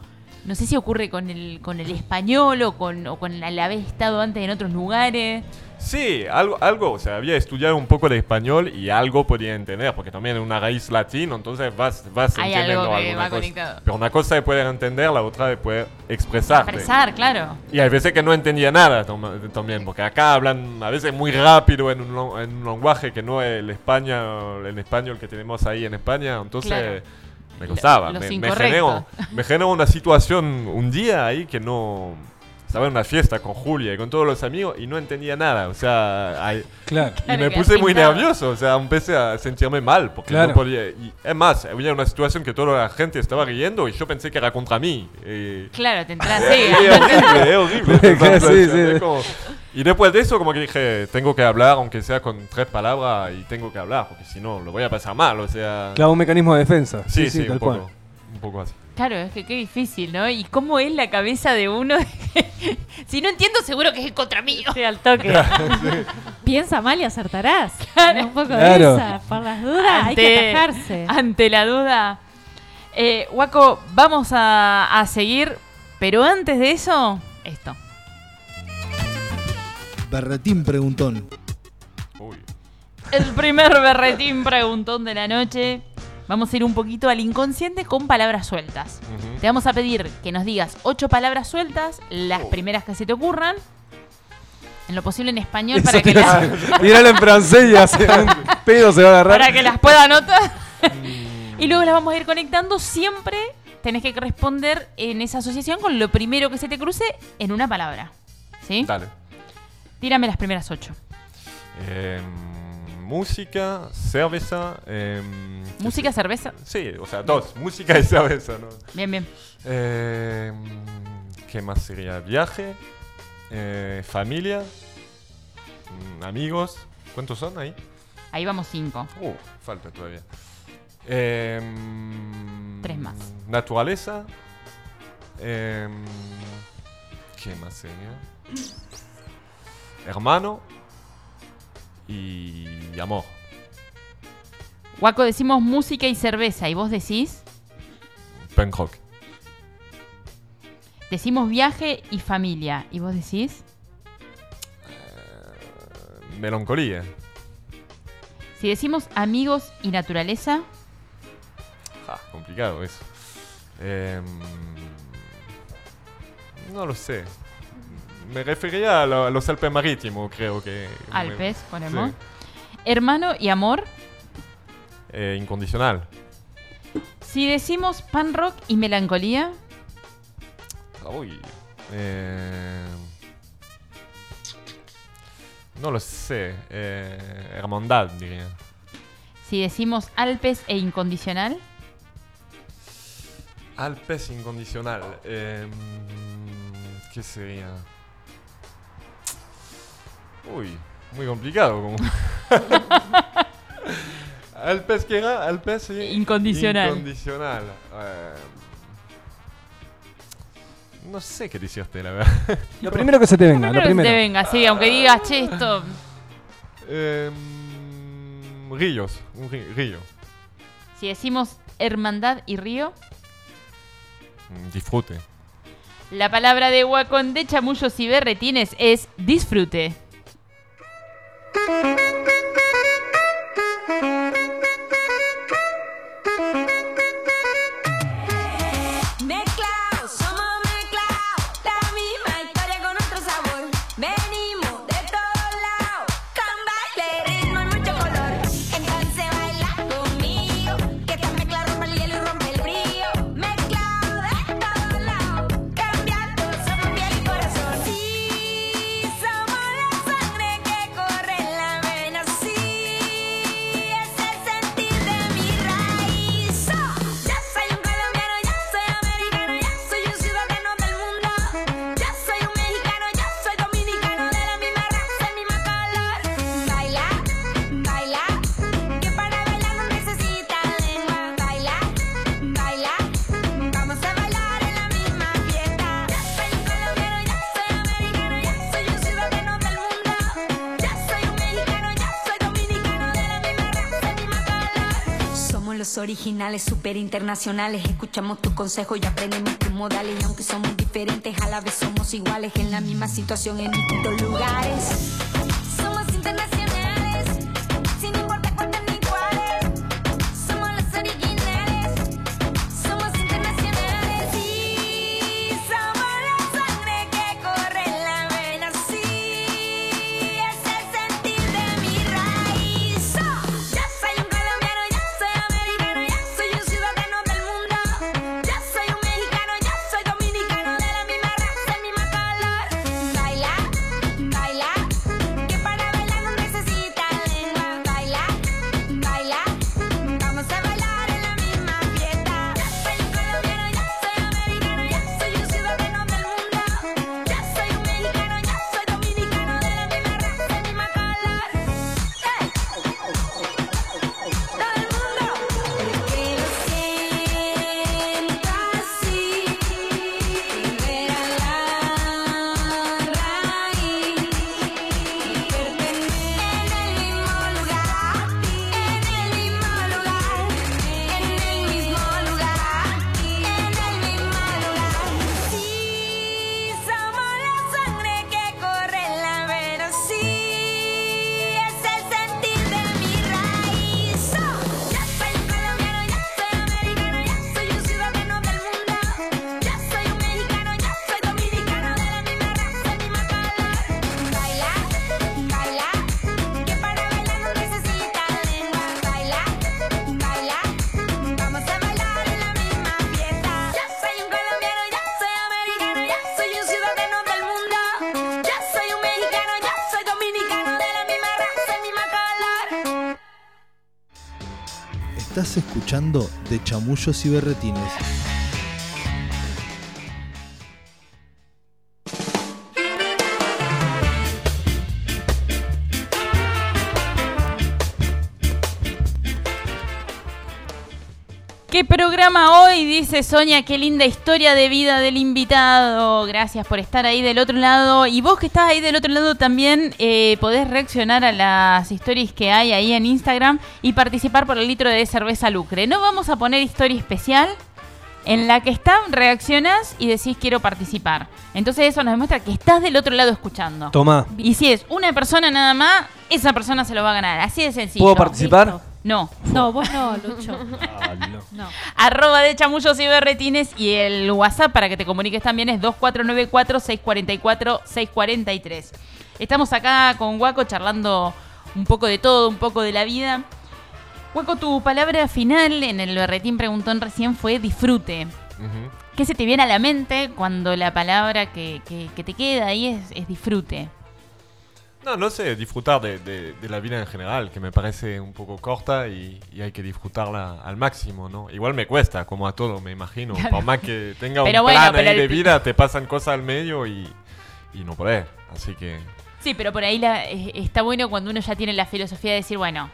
No sé si ocurre con el, con el español o con, o con el haber estado antes en otros lugares. Sí, algo, algo, o sea, había estudiado un poco de español y algo podía entender, porque también es una raíz latina, entonces vas, vas Hay entendiendo algo que alguna va cosa. conectado. Pero una cosa es poder entender, la otra es poder expresarte. Expresar, claro. Y hay veces que no entendía nada tom- también, porque acá hablan a veces muy rápido en un, lo- en un lenguaje que no es el español, el español que tenemos ahí en España, entonces Claro. me costaba. los me, me generó, me generó una situación un día ahí que no... Estaba en una fiesta con Julia y con todos los amigos y no entendía nada, o sea... hay- Claro. y Claro, me puse muy nervioso, o sea, empecé a sentirme mal porque Claro. no podía... Y es más, había una situación que toda la gente estaba riendo y yo pensé que era contra mí. y- Claro, te entras es horrible, es horrible. Sí, sí. es como- Y después de eso, como que dije, tengo que hablar, aunque sea con tres palabras, y tengo que hablar, porque si no, lo voy a pasar mal, o sea... Claro, un mecanismo de defensa. sí, sí, tal un cual. poco, un poco así. Claro, es que qué difícil, ¿no? Y cómo es la cabeza de uno. si no entiendo, seguro que es contra mí. Sí, al toque. Piensa mal y acertarás. Claro. Un poco Claro. de esa. Por las dudas hay que atajarse. Ante la duda. Eh, Waco, vamos a, a seguir, pero antes de eso, esto. Berretín preguntón. Uy. El primer berretín preguntón de la noche. Vamos a ir un poquito al inconsciente con palabras sueltas. Te vamos a pedir que nos digas ocho palabras sueltas, las Oh. primeras que se te ocurran. En lo posible en español Eso para que, a las. Tiralo en francés y hace un pedo se va a agarrar. para que las pueda anotar. y luego las vamos a ir conectando. Siempre tenés que responder en esa asociación con lo primero que se te cruce en una palabra. ¿Sí? Dale. Tírame las primeras ocho. Em, música, cerveza... ¿qué Música, cerveza. Sí, o sea, dos, música y cerveza, ¿no? Bien, bien. Em, ¿Qué más sería? Viaje, eh, familia, mm, amigos. ¿Cuántos son ahí? Ahí vamos cinco. Uh, falta todavía. Em, Tres más. Naturaleza. ¿Qué más sería? Hermano. Y amor. Waco, decimos música y cerveza. ¿Y vos decís? Punk rock. Decimos viaje y familia. ¿Y vos decís? Melancolía. Si decimos amigos y naturaleza, Ja, complicado eso. Em, no lo sé. Me refería a, lo- a los Alpes marítimos, creo que. Alpes, ponemos. Sí. Hermano y amor, Eh, incondicional. Si decimos pan rock y melancolía, Uy. eh, no lo sé. Eh, hermandad, diría. si decimos Alpes e incondicional, Alpes incondicional. eh, ¿Qué sería? Uy, muy complicado. Como... Alpes, ¿qué era? Alpes y- Incondicional. Incondicional. eh, no sé qué decirte, la verdad. Lo primero que se te venga, primero lo que primero. te venga, sí, aunque digas, che, esto... Eh, ríos, un río. Si decimos hermandad y río, Mm, Disfrute. la palabra de Wacom de chamullos y berretines es disfrute. Música originales, super internacionales. Escuchamos tu consejo y aprendemos tus modales. Y aunque somos diferentes, a la vez somos iguales. En la misma situación, en distintos lugares. Estás escuchando De Chamullos y Berretines. Programa hoy? Dice Sonia, qué linda historia de vida del invitado. Gracias por estar ahí del otro lado. Y vos que estás ahí del otro lado también eh, podés reaccionar a las stories que hay ahí en Instagram y participar por el litro de cerveza lucre. No vamos a poner historia especial en la que está, reaccionás y decís quiero participar. Entonces eso nos demuestra que estás del otro lado escuchando. Toma. Y si es una persona nada más, esa persona se lo va a ganar. Así de sencillo. ¿Puedo participar? Listo. No. No, vos no, Lucho. Ah, no. No. Arroba de chamullos y berretines y el WhatsApp para que te comuniques también es Hueco, tu palabra final en el berretín preguntón recién fue disfrute. ¿Qué se te viene a la mente cuando la palabra que, que- que te queda ahí es, es disfrute? No, no sé, disfrutar de, de- de la vida en general, que me parece un poco corta y, y hay que disfrutarla al máximo, ¿no? Igual me cuesta, como a todo, me imagino. Por más que tenga Pero un bueno, plan ahí el- de vida, te pasan cosas al medio y, y no podés. Así que... Sí, pero por ahí la- está bueno cuando uno ya tiene la filosofía de decir, bueno,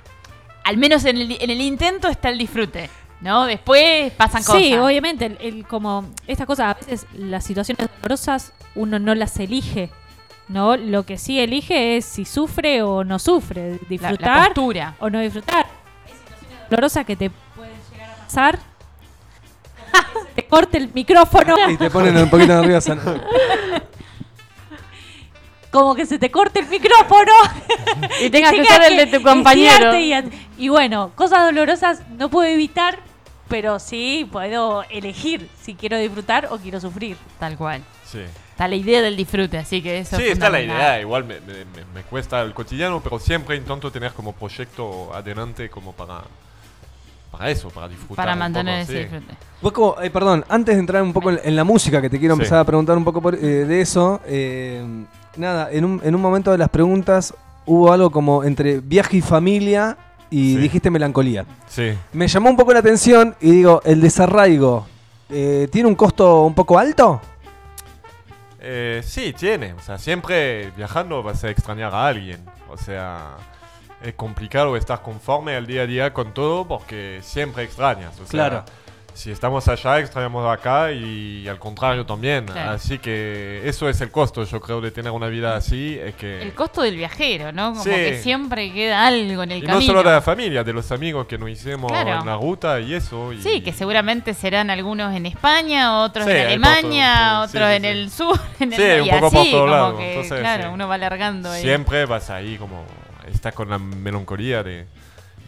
al menos en el, en el intento está el disfrute, ¿no? Después pasan cosas. Sí, obviamente, el, el- como estas cosas, a veces las situaciones dolorosas uno no las elige, ¿no? Lo que sí elige es si sufre o no sufre, La, la disfrutar postura. o no disfrutar. Hay situaciones dolorosas que te pueden llegar a pasar. Te corte el micrófono, Y te ponen un poquito nerviosa. ¿no? como que se te corte el micrófono. Y tengas que ser el de tu compañero. Y, y bueno, cosas dolorosas no puedo evitar, pero sí puedo elegir si quiero disfrutar o quiero sufrir. Tal cual. Sí. Está la idea del disfrute, así que eso Sí, es está la idea, igual me, me- me- me cuesta el cotidiano, pero siempre intento tener como proyecto adelante como para, para eso, para disfrutar. Para mantener poco, ese sí. disfrute. Hueco, eh, perdón, antes de entrar un poco en, en la música, que te quiero Sí. empezar a preguntar un poco por- eh, de eso. eh, nada, en un, en un momento de las preguntas hubo algo como entre viaje y familia y Sí. dijiste melancolía. Sí. Me llamó un poco la atención y digo, el desarraigo, eh, ¿tiene un costo un poco alto? Eh, sí, tiene. O sea, siempre viajando vas a extrañar a alguien. O sea, es complicado estar conforme al día a día con todo porque siempre extrañas. O sea, Claro. Si estamos allá, extrañamos acá y al contrario también. Claro. Así que eso es el costo, yo creo, de tener una vida así. Es que... El costo del viajero, ¿no? Como Sí. que siempre queda algo en el Y no camino. solo de la familia, de los amigos que nos hicimos Claro. en la ruta y eso. y- Sí, que seguramente serán algunos en España, otros Sí, en Alemania, otros sí, en el sur, en el Sí, un poco por todos lados, claro, uno va alargando ahí. Siempre vas ahí como... Estás con la melancolía de,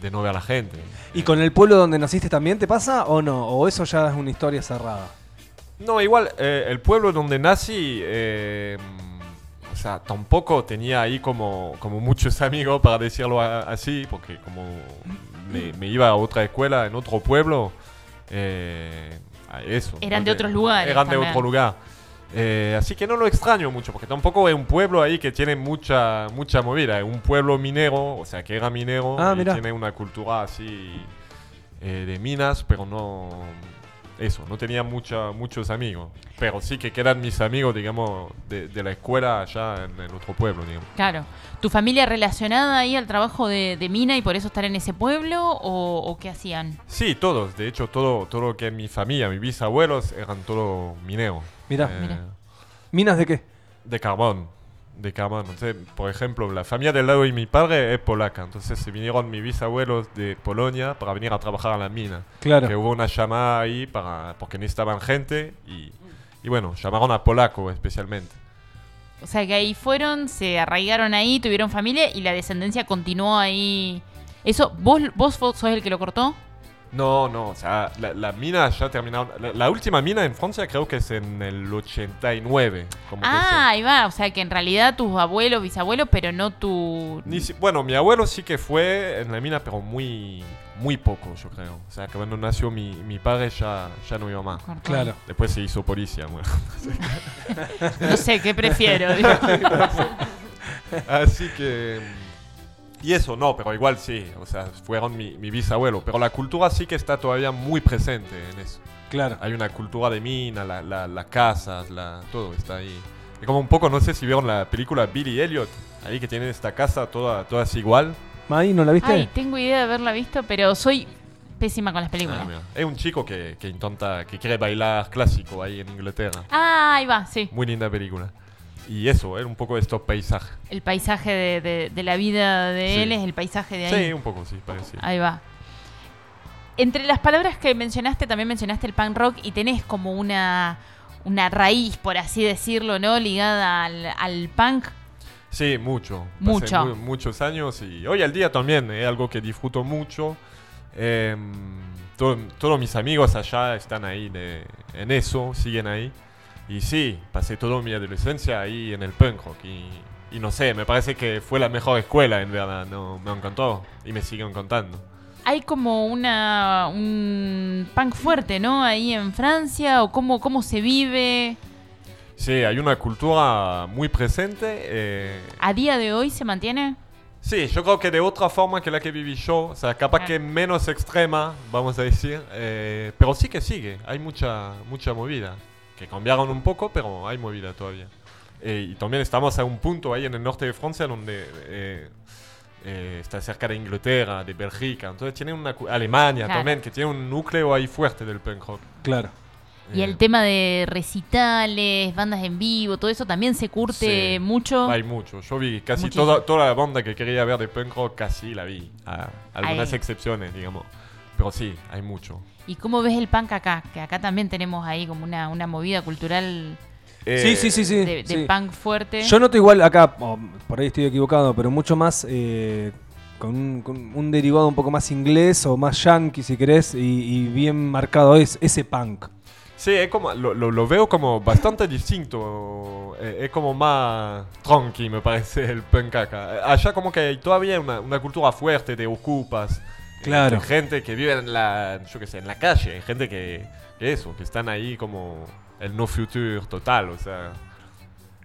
de no ver a la gente. ¿Y con el pueblo donde naciste también te pasa o no? ¿O eso ya es una historia cerrada? No, igual, eh, el pueblo donde nací, eh, o sea, tampoco tenía ahí como, como muchos amigos, para decirlo a- así, porque como me, me iba a otra escuela en otro pueblo, eh, a eso. Eran ¿no? de otros lugares Eran de otro lugar. Eh, así que no lo extraño mucho, porque tampoco es un pueblo ahí que tiene mucha, mucha movida. Es un pueblo minero, o sea, que era minero Ah, y tiene una cultura así eh, de minas, pero no. Eso, no tenía mucha, muchos amigos. Pero sí que quedan mis amigos, digamos, de, de la escuela allá en el otro pueblo, digamos. Claro. ¿Tu familia relacionada ahí al trabajo de, de mina y por eso estar en ese pueblo o, o qué hacían? Sí, todos. De hecho, todo, todo lo que es mi familia, mis bisabuelos, eran todos mineros. Mirá. Eh, Mirá. ¿Minas de qué? De carbón. De carbón. Entonces, por ejemplo, la familia del lado de mi padre es polaca. Entonces se vinieron mis bisabuelos de Polonia para venir a trabajar a la mina. Claro. Que hubo una llamada ahí para, porque necesitaban gente y, y bueno, llamaron a polaco especialmente. O sea que ahí fueron, se arraigaron ahí, tuvieron familia y la descendencia continuó ahí. Eso, ¿vos, vos sos el que lo cortó? No, no, o sea, la, la mina ya terminaron. La, la última mina en Francia creo que es en el 89. Como que Ah, ahí va. O sea que en realidad tus abuelos, bisabuelos, pero no tu... Ni si- bueno, mi abuelo sí que fue en la mina, pero muy, muy poco, yo creo. O sea, que cuando nació mi, mi padre ya, ya no iba más. cortó. Claro. Después se hizo policía, bueno. No sé, ¿qué prefiero? digo. Así que... Y eso, no, pero igual sí, o sea, fueron mi, mi bisabuelo. Pero la cultura sí que está todavía muy presente en eso. Claro. Hay una cultura de mina, la- la- las casas, la, todo está ahí. Es como un poco, no sé si vieron la película Billy Elliot, ahí que tienen esta casa toda, toda así igual. Maí, ¿no la viste? Ay, tengo idea de haberla visto, pero soy pésima con las películas. Ah. Es un chico que, que intenta, que quiere bailar clásico ahí en Inglaterra. Ah, ahí va, sí. Muy linda película. Y eso, era un poco de estos paisajes. El paisaje de, de- de la vida de Sí. él es el paisaje de ahí. Sí, un poco, sí, parecido. Ahí va. Entre las palabras que mencionaste, también mencionaste el punk rock y tenés como una, una raíz, por así decirlo, ¿no? Ligada al, al punk. Sí, mucho. Pasé Mucho. mu- muchos años y hoy al día también es algo que disfruto mucho. Todo- todos mis amigos allá están ahí de- en eso, siguen ahí. Y sí, pasé toda mi adolescencia ahí en el punk rock. Y, y no sé, me parece que fue la mejor escuela en verdad. No, me encantó y me sigue encantando. hay como una un punk fuerte, ¿no? Ahí en Francia, o cómo, cómo se vive. Sí, hay una cultura muy presente. eh, ¿A día de hoy se mantiene? Sí, yo creo que de otra forma que la que viví yo, o sea, capaz Claro. que menos extrema, vamos a decir, eh, pero sí que sigue, hay mucha, mucha movida, que cambiaron un poco, pero hay movida todavía. Eh, y también estamos a un punto ahí en el norte de Francia donde eh, eh, está cerca de Inglaterra, de Bélgica, entonces tiene una... Alemania Claro. también, que tiene un núcleo ahí fuerte del punk rock. Claro. Y Eh, el tema de recitales, bandas en vivo, todo eso también se curte Sí. mucho. Hay mucho. Yo vi casi Muchísimo. toda, toda la banda que quería ver de punk rock, casi la vi. A- algunas Ahí. excepciones, digamos. Pero sí, hay mucho. ¿Y cómo ves el punk acá? Que acá también tenemos ahí como una, una movida cultural Eh, Sí, sí, sí, sí. de, de sí. punk fuerte. Yo noto igual acá, o por ahí estoy equivocado, pero mucho más eh, con, un, con un derivado un poco más inglés o más yankee, si querés, y, y bien marcado es ese punk. Sí, es como, lo, lo- lo veo como bastante distinto. Eh, es como más tranqui, me parece, el punk acá. Allá como que hay todavía una, una cultura fuerte de ocupas. Claro. gente que vive en la, yo qué sé, en la calle. Gente que, que eso, que están ahí como el no future total, o sea...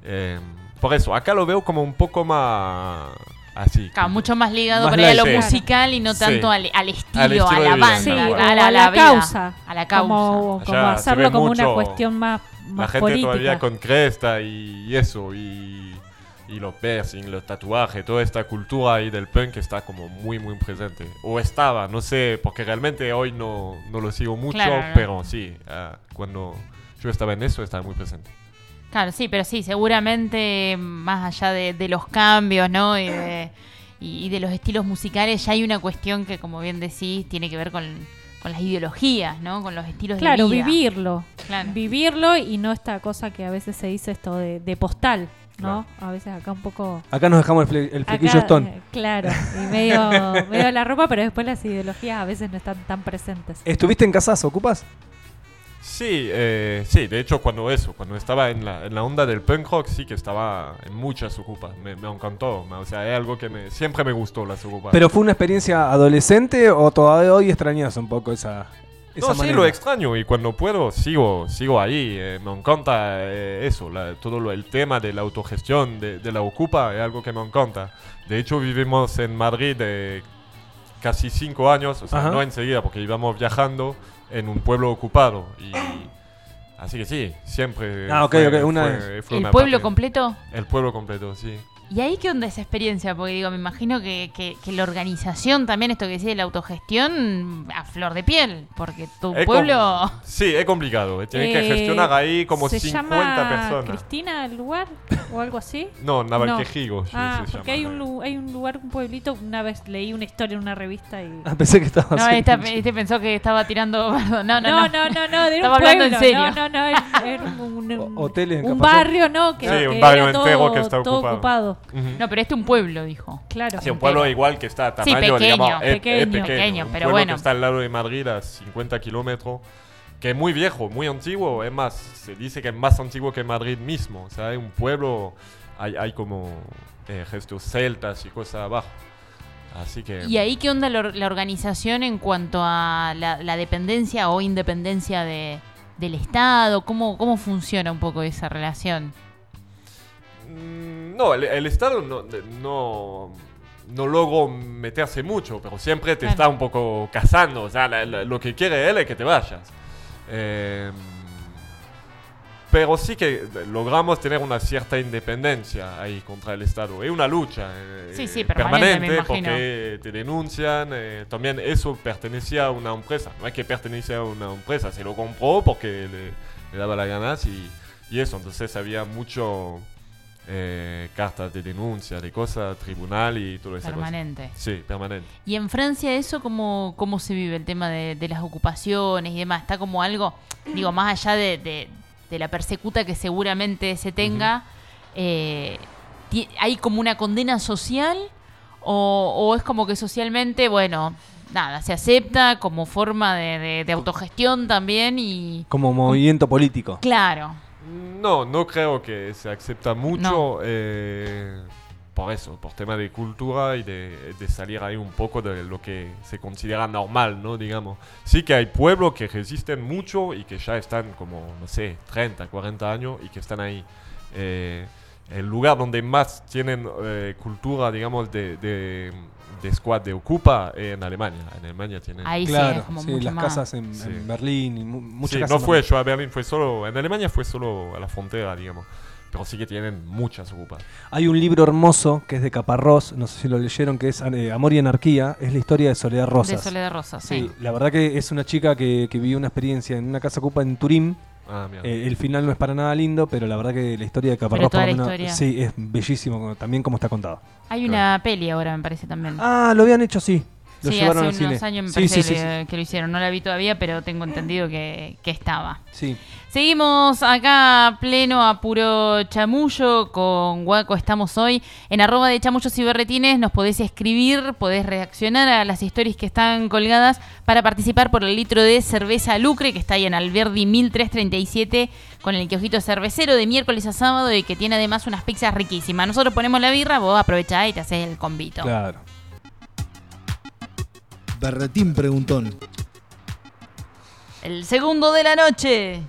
eh, por eso, acá lo veo como un poco más así. Claro, como- mucho más ligado Más por ahí a lo light. musical y no Sí. tanto al, al estilo, Al estilo a la banda, Sí, a, la, a la, causa. a la causa. Como, como hacerlo como una mucho cuestión más, La más gente política. todavía con cresta y, y eso, y, y los piercing, los tatuajes, toda esta cultura ahí del punk está como muy, muy presente. O estaba, no sé, porque realmente hoy no, no lo sigo mucho, Claro, no. pero sí, ah, cuando yo estaba en eso estaba muy presente. Claro, sí, pero sí, seguramente más allá de, de los cambios, ¿no? Y de, y- de los estilos musicales, ya hay una cuestión que, como bien decís, tiene que ver con, con las ideologías, ¿no? Con los estilos Claro, de vida. vivirlo. Claro. Vivirlo y no esta cosa que a veces se dice esto de, de postal, ¿no? A veces acá un poco... Acá nos dejamos el, fle- el flequillo Acá, Stone. eh, claro, y medio, medio la ropa, pero después las ideologías a veces no están tan presentes. ¿Estuviste en Casas? ¿Ocupas? Sí, eh, sí, de hecho cuando eso, cuando estaba en la, en la onda del punk rock, sí que estaba en muchas ocupas, me, me encantó, me- o sea, es algo que me, siempre me gustó las ocupas. ¿Pero fue una experiencia adolescente o todavía hoy extrañas un poco esa, esa No, sí, manera? lo extraño y cuando puedo sigo, sigo ahí. eh, me encanta eh, eso, la- todo lo- el tema de la autogestión de, de la Ocupa es algo que me encanta. De hecho, vivimos en Madrid eh, casi cinco años, o sea, Ajá. no enseguida, porque íbamos viajando en un pueblo ocupado. Y, así que sí, siempre. Ah, ok, fue- ok, una fue- vez. fue ¿El una pueblo parte- completo? El pueblo completo, sí. ¿Y ahí qué onda esa experiencia? Porque digo, me imagino que, que- que la organización también, esto que decía de la autogestión, a flor de piel, porque tu Es pueblo... sí, es complicado. eh, Tienen que Eh, gestionar ahí como ¿Se 50 llama personas. Cristina el lugar o algo así? No, Navalquejigo. sí, Ah, se porque llama. hay un, hay un lugar, un pueblito, una vez leí una historia en una revista y... Ah, pensé que estabas... No, esta- este pensó que estaba tirando... No, no, No, no. no, no, no, de un Estaba hablando en serio. No, no, no, era, era un, un- O- hoteles en un barrio, ¿no? Que, Sí, que un barrio entero que está todo ocupado. No, pero este es un pueblo, dijo. Claro. Sí, un pueblo igual que está a Sí, tamaño, pequeño, digamos, es- es pequeño, pequeño, un pero pueblo bueno. que está al lado de Madrid a 50 kilómetros, que es muy viejo, muy antiguo, es más, se dice que es más antiguo que Madrid mismo, o sea, es un pueblo, hay, hay como eh, gestos celtas y cosas abajo, así que... ¿Y ahí qué onda la, la organización en cuanto a la, la dependencia o independencia de, del Estado? ¿Cómo, ¿Cómo funciona un poco esa relación? Mm, No, el, el Estado no, no, no logró meterse mucho, pero siempre te está un poco cazando. O sea, la- la- lo que quiere él es que te vayas. Eh, pero sí que logramos tener una cierta independencia ahí contra el Estado. Es una lucha eh, Sí, sí, permanente, imagino. porque te denuncian. eh, también eso pertenecía a una empresa. No es que pertenecía a una empresa, se lo compró porque le, le daba las ganas y, y eso. Entonces había mucho eh, cartas de denuncia, de cosas, tribunal y todo eso. Permanente. Sí, permanente. ¿Y en Francia eso cómo, cómo se vive el tema de, de las ocupaciones y demás? ¿Está como algo, digo, más allá de, de- de la persecuta que seguramente se tenga, eh, ti- ¿hay como una condena social o, o es como que socialmente, bueno, nada, se acepta como forma de, de- de autogestión también y... Como movimiento político. Claro, No, no creo que se acepta mucho. No. eh, por eso, por tema de cultura y de, de salir ahí un poco de lo que se considera normal, ¿no? Digamos. Sí que hay pueblos que resisten mucho y que ya están como, no sé, 30, 40 años y que están ahí. Eh, el lugar donde más tienen eh, cultura, digamos, de, de, de squad de Ocupa en Alemania. En Alemania tienen... Ahí sí, Claro, es como sí, mucho las más. casas en, Sí. en Berlín y mu- muchas Sí, casas no fue yo a Berlín, fue solo... En Alemania fue solo a la frontera, digamos. Pero sí que tienen muchas Ocupas. Hay un libro hermoso que es de Caparrós, no sé si lo leyeron, que es eh, Amor y Anarquía, es la historia de Soledad De Rosas. Soledad Rosa, sí. Sí, la verdad que es una chica que, que vivió una experiencia en una casa ocupa en Turín. Ah. Eh, el final no es para nada lindo, pero la verdad que la historia de Caparrós sí, es bellísimo también como está contado. Hay una peli ahora, me parece también. Ah, lo habían hecho, sí. Lo sí, llevaron hace al unos cine. años me sí, parece sí, sí, que, que lo hicieron. No la vi todavía, pero tengo entendido que, que estaba. sí. Seguimos acá pleno a puro chamullo con Guaco estamos hoy. En arroba de chamullos y berretines nos podés escribir, podés reaccionar a las historias que están colgadas para participar por el litro de cerveza Lucre que está ahí en Alberdi 1337 con el queojito cervecero de miércoles a sábado y que tiene además unas pizzas riquísimas. Nosotros ponemos la birra, vos aprovechás y te haces el convito. Claro. Berretín preguntón. El segundo de la noche.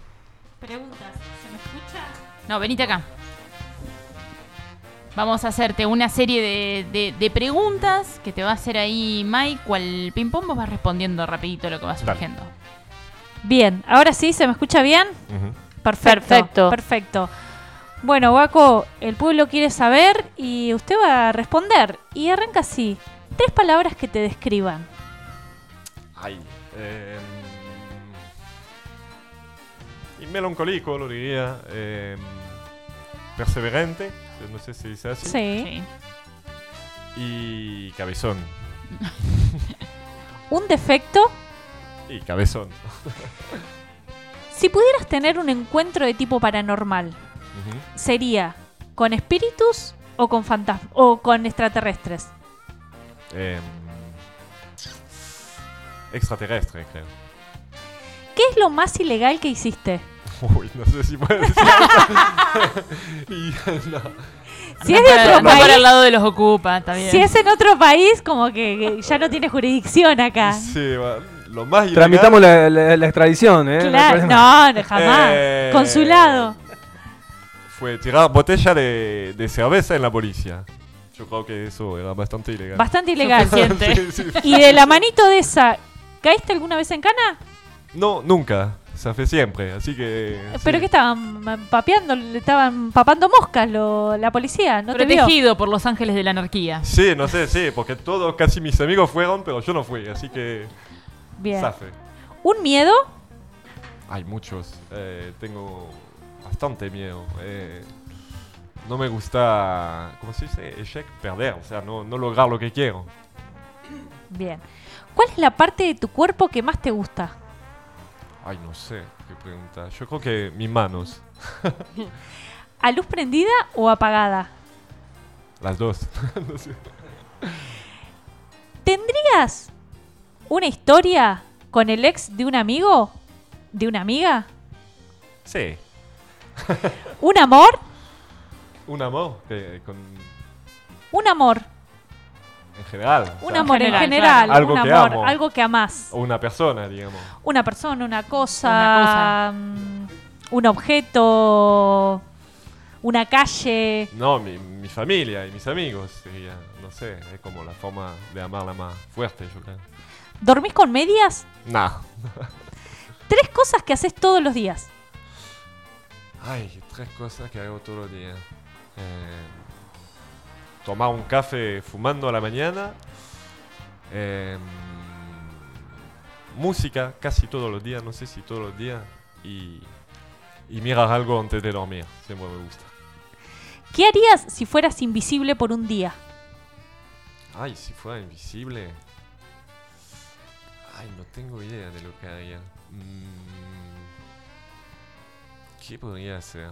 Preguntas, ¿se me escucha? No, venite acá. Vamos a hacerte una serie de, de- de preguntas que te va a hacer ahí Mike. Cual ping-pong vos vas respondiendo rapidito lo que va surgiendo. Bien, ahora sí, ¿se me escucha bien? Perfecto. Perfecto. Perfecto. Bueno, Waco, el pueblo quiere saber y usted va a responder. Y arranca así. Tres palabras que te describan. Ay. Eh, y melancólico, lo diría. eh, perseverante, no sé si dice así. Sí. Y cabezón. Un defecto. Y cabezón. Si pudieras tener un encuentro de tipo paranormal. ¿sería con espíritus o con fantasmas o con extraterrestres? Eh, extraterrestre, creo. ¿Qué es lo más ilegal que hiciste? Uy, no sé si puede decir. y, no. Si es de No, otro no país, al lado de los ocupa, está bien. si es en otro país, como que, que ya no tiene jurisdicción acá. Sí, va, lo más ilegal- Tramitamos la, la- la extradición, ¿eh? Claro, no, jamás. Eh, Consulado. Fue tirar botella de, de cerveza en la policía. Yo creo que eso era bastante ilegal. Bastante ilegal. Sí, sí. Y de la manito de esa, ¿caíste alguna vez en cana? No, nunca. Hace siempre, así que... ¿Pero sí. que estaban papeando? ¿Le estaban papando moscas lo- la policía? ¿No te vio? Protegido por los ángeles de la anarquía. Sí, no sé, sí, porque todos, casi mis amigos fueron, pero yo no fui, así que... Bien. Zafe. ¿Un miedo? Hay muchos. eh, tengo bastante miedo. eh, no me gusta, ¿cómo se dice? Echec, perder, o sea, no, no lograr lo que quiero. Bien. ¿Cuál es la parte de tu cuerpo que más te gusta? Ay, no sé qué pregunta. Yo creo que mis manos, ¿A luz prendida o apagada? las dos. No sé. ¿Tendrías una historia con el ex de un amigo? ¿De una amiga? Sí, ¿Un amor? un amor con, Un amor. En general. o Un sea, amor en general, general. claro. Algo un que amor. amo. Algo que amás. O una persona, digamos. Una persona, una cosa. Una mm, Un objeto. Una calle. No, mi, mi familia y mis amigos sería, no sé, es como la forma de amarla más fuerte, yo creo. ¿Dormís con medias? Nah. Tres cosas que haces todos los días. Ay, tres cosas que hago todos los días. Eh, tomar un café fumando a la mañana. Eh, música casi todos los días, no sé si todos los días. Y, y mirar algo antes de dormir, siempre me gusta. ¿Qué harías si fueras invisible por un día? Ay, si fuera invisible. Ay, no tengo idea de lo que haría. Mm, ¿Qué podría hacer?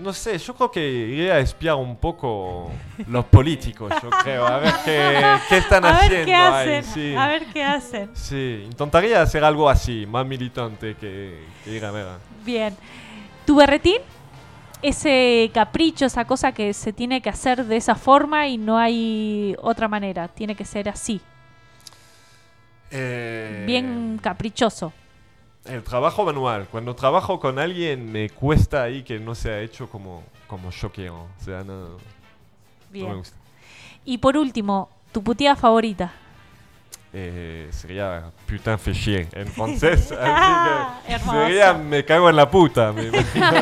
No sé, yo creo que iría a espiar un poco los políticos, yo creo, a ver qué, qué están a ver haciendo qué ahí, sí. A ver qué hacen. Sí, intentaría hacer algo así, más militante que, que ir a ver. Bien. ¿Tu berretín? ese capricho, esa cosa que se tiene que hacer de esa forma y no hay otra manera. Tiene que ser así. Eh, Bien caprichoso. El trabajo manual. Cuando trabajo con alguien me cuesta ahí que no sea hecho como, como yo quiero. O sea, no, no me Bien. gusta. Y por último, tu puteada favorita. Eh, sería putain fait chier en francés. así que hermoso. sería me cago en la puta. me imagino.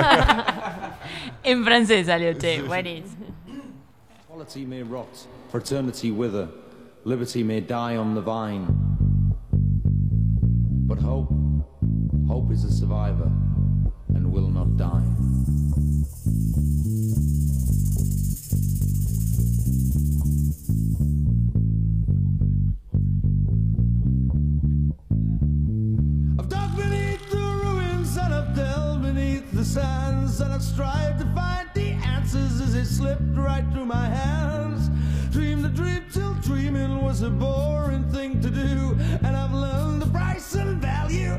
En francés salió, che, buenísimo. Quality may rot, fraternity wither, liberty may die on the vine. But hope, hope is a survivor and will not die. I've dug beneath the ruins and I've delved beneath the sands and I've strived to find the answers as they slipped right through my hands. Dreamed the dream till dreaming was a boring thing to do, and I've learned the price and value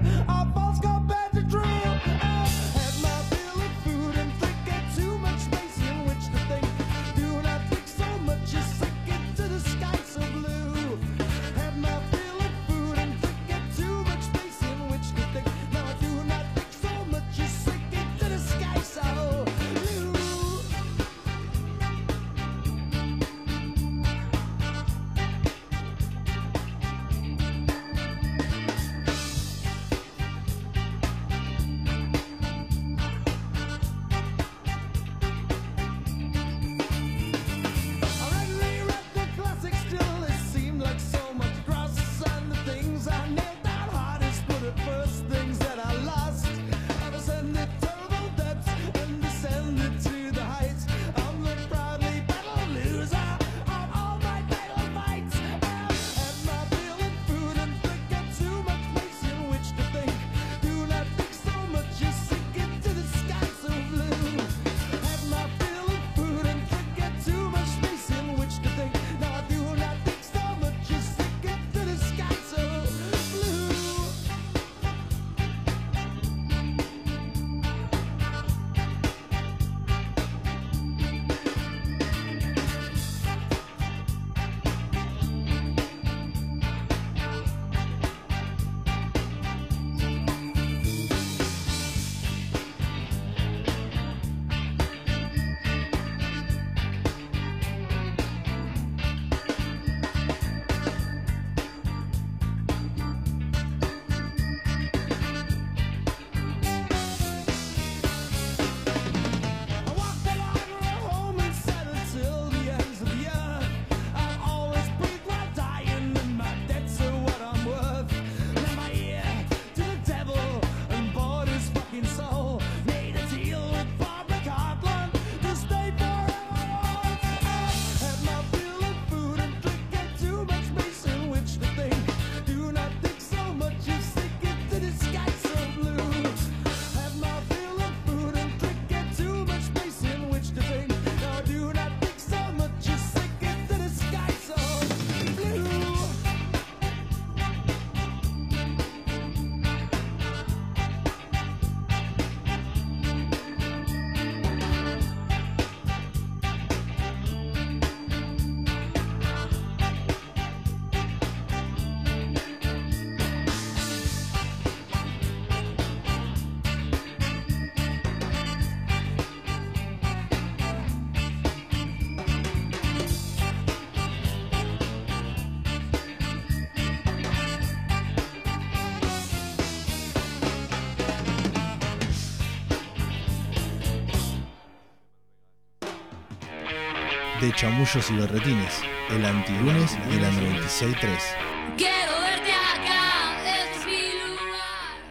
De chamullos y berretines, el antilunes de la 96.3. Quiero verte acá, es mi lugar.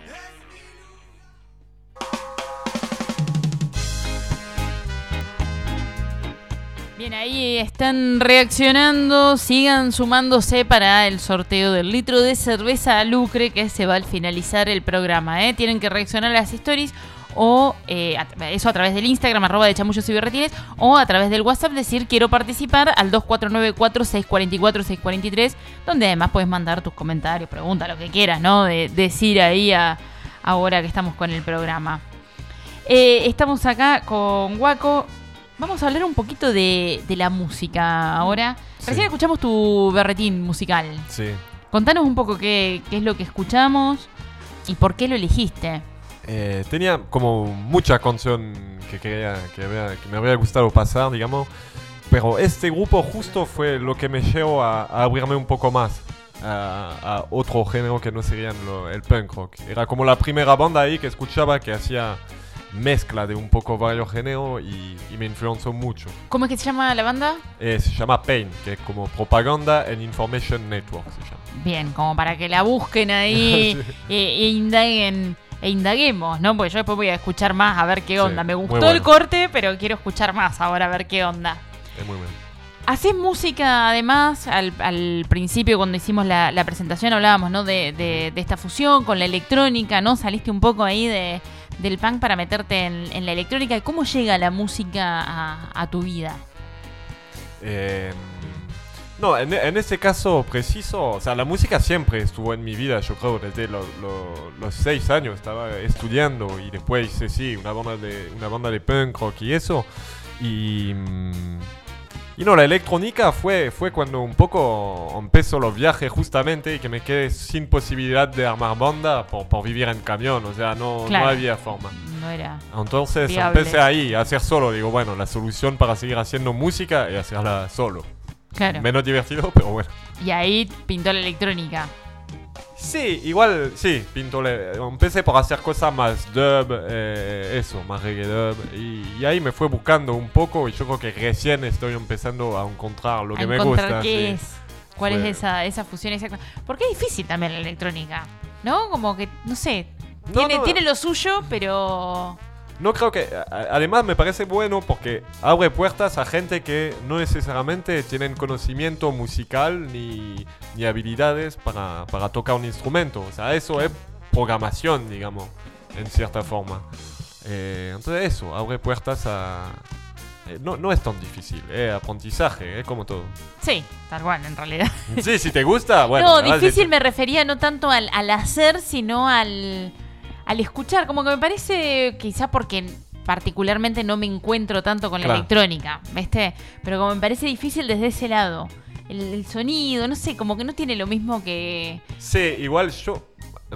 Bien, ahí están reaccionando. Sigan sumándose para el sorteo del litro de cerveza a lucre que se va al finalizar el programa. ¿eh? Tienen que reaccionar a las stories o eh, a- eso a través del Instagram, arroba de chamullos y berretines, o a través del WhatsApp decir quiero participar al 2494-644-643, donde además puedes mandar tus comentarios, preguntas, lo que quieras, ¿no? De, decir ahí a- ahora que estamos con el programa. Eh, estamos acá con Waco. Vamos a hablar un poquito de, de la música ahora. Recién Sí. escuchamos tu berretín musical. Sí. Contanos un poco qué, qué es lo que escuchamos y por qué lo elegiste. Eh, tenía como mucha canción que quería que, había- que me había gustado pasar, digamos. Pero este grupo justo fue lo que me llevó a, a abrirme un poco más a, a otro género que no sería lo- el punk rock. Era como la primera banda ahí que escuchaba que hacía mezcla de un poco varios géneros y, y me influenció mucho. ¿Cómo es que se llama la banda? Eh, se llama Pain, que es como Propaganda and Information Network. Se llama. Bien, como para que la busquen ahí e, e indaguen. E indaguemos, ¿no? Porque yo después voy a escuchar más a ver qué Sí, onda. Me gustó el corte, pero quiero escuchar más ahora a ver qué onda. Es muy bueno. Haces música, además, al, al principio cuando hicimos la, la presentación hablábamos, ¿no? De, de- de esta fusión con la electrónica, ¿no? Saliste un poco ahí de, del punk para meterte en, en la electrónica. ¿Cómo llega la música a, a tu vida? Eh, no, en, en este caso preciso, o sea, la música siempre estuvo en mi vida, yo creo, desde lo- lo- los seis años estaba estudiando y después hice, sí, una banda de, una banda de punk rock y eso. Y, mm, y no, la electrónica fue, fue cuando un poco empezó los viajes justamente y que me quedé sin posibilidad de armar banda por, por vivir en camión, o sea, no, Claro. no había forma. No era. Entonces Viable. empecé ahí a hacer solo. Digo, bueno, la solución para seguir haciendo música es hacerla solo. Claro. Menos divertido, pero bueno. Y ahí pintó la electrónica. Sí, igual, sí, pinto le- Empecé por hacer cosas más dub, eh, eso, más reggae dub. Y, y ahí me fue buscando un poco y yo creo que recién estoy empezando a encontrar lo a que me gusta. qué sí. es. ¿Cuál Fue- es esa, esa fusión exacta? Porque es difícil también la electrónica. ¿No? Como que, no sé. No, Tiene, no, tiene lo suyo, pero. No creo que. Además, me parece bueno porque abre puertas a gente que no necesariamente tienen conocimiento musical ni, ni habilidades para, para tocar un instrumento. O sea, eso es programación, digamos, en cierta forma. Eh, entonces, eso, abre puertas a. eh, no, no es tan difícil, es aprendizaje, es como todo. Sí, tal cual, en realidad. Sí, si te gusta, bueno. no, difícil me refería no tanto al, al hacer, sino al, al escuchar. Como que me parece, quizá porque particularmente no me encuentro tanto con la Claro. electrónica, ¿viste? Pero como me parece difícil desde ese lado. El, el sonido, no sé, como que no tiene lo mismo que... Sí, igual yo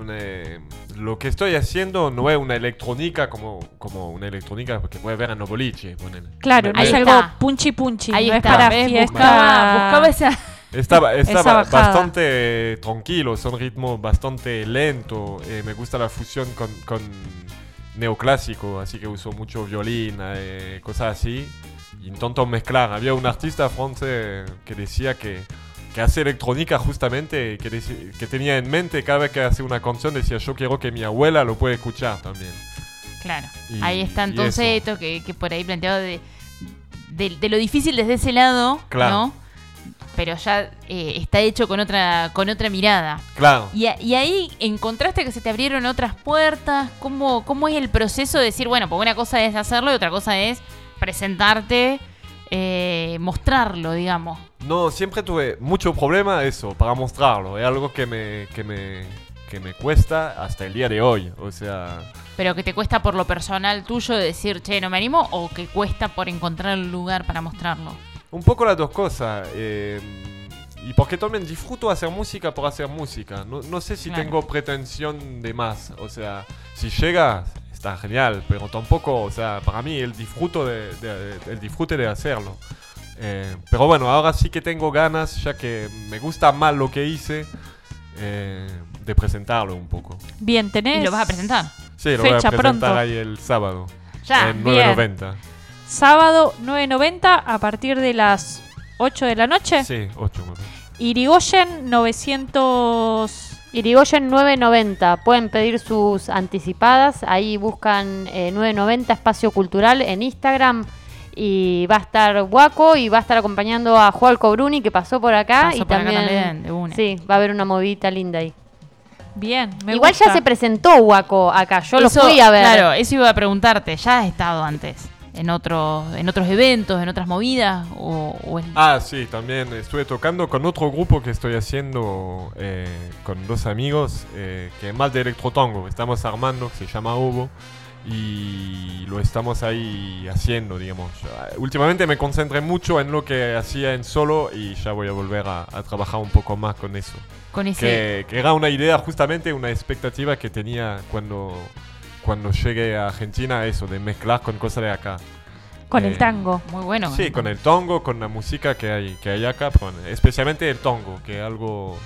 eh, lo que estoy haciendo no es una electrónica como, como una electrónica que puedes ver en los boliches. Claro, no Me- es Ahí algo está. punchi punchi. Ahí no está, es para ¿ves? fiesta. Buscaba, buscaba esa... Esa bajada. bastante tranquilo, son ritmos bastante lentos. eh, me gusta la fusión con, con neoclásico, así que uso mucho violín, eh, cosas así. Intento mezclar. Había un artista francés que decía que, que hace electrónica justamente, que, que tenía en mente cada vez que hace una canción, decía yo quiero que mi abuela lo pueda escuchar también. Claro. Y- ahí está entonces esto que, que por ahí planteado de, de, de lo difícil desde ese lado, Claro. ¿no? Pero ya eh, está hecho con otra, con otra mirada. Claro. Y, a- y ahí encontraste que se te abrieron otras puertas. ¿Cómo, ¿Cómo es el proceso de decir, bueno, pues una cosa es hacerlo y otra cosa es presentarte, eh, mostrarlo, digamos? No, siempre tuve mucho problema eso, para mostrarlo. Es algo que me, que me, que me cuesta hasta el día de hoy. O sea, Pero que te cuesta por lo personal tuyo de decir, che, no me animo, o que cuesta por encontrar el lugar para mostrarlo. Un poco las dos cosas. eh, y porque también disfruto hacer música por hacer música. No, no sé si Claro. tengo pretensión de más. O sea, si llega, está genial. Pero tampoco, o sea, para mí el, disfruto de, de- el disfrute de hacerlo. Eh, pero bueno, ahora sí que tengo ganas, ya que me gusta más lo que hice, eh, de presentarlo un poco. Bien, tenés. Y lo vas a presentar. Sí, lo voy a Fecha presentar pronto. ahí el sábado. Ya, en bien. 9.90. Sábado 9.90 a partir de las 8 de la noche. Sí, 8 más o menos. Irigoyen 900. Irigoyen 990. Pueden pedir sus anticipadas. Ahí buscan eh, 990 Espacio Cultural en Instagram. Y va a estar Guaco y va a estar acompañando a Jualco Bruni que pasó por acá. Pasó y por acá también, también, de una. Sí, va a haber una movidita linda ahí. Bien, me Igual gusta. ya se presentó Guaco acá. Yo Eso, lo fui a ver. Claro, eso iba a preguntarte. ¿Ya has estado antes? ¿En, otros en otros eventos, en otras movidas? ¿O, o Ah, sí, también estuve tocando con otro grupo que estoy haciendo eh, con dos amigos, eh, que es más de electrotango. Estamos armando, que se llama Ovo. y lo estamos ahí haciendo, digamos. Ah, Últimamente me concentré mucho en lo que hacía en solo y ya voy a volver a, a trabajar un poco más con eso. Con ese. Que, que era una idea, justamente una expectativa que tenía cuando, cuando llegué a Argentina, eso, de mezclar con cosas de acá. Con Eh, el tango. Muy bueno. Sí, con el tango, con la música que hay, que hay acá, especialmente el tango, que es algo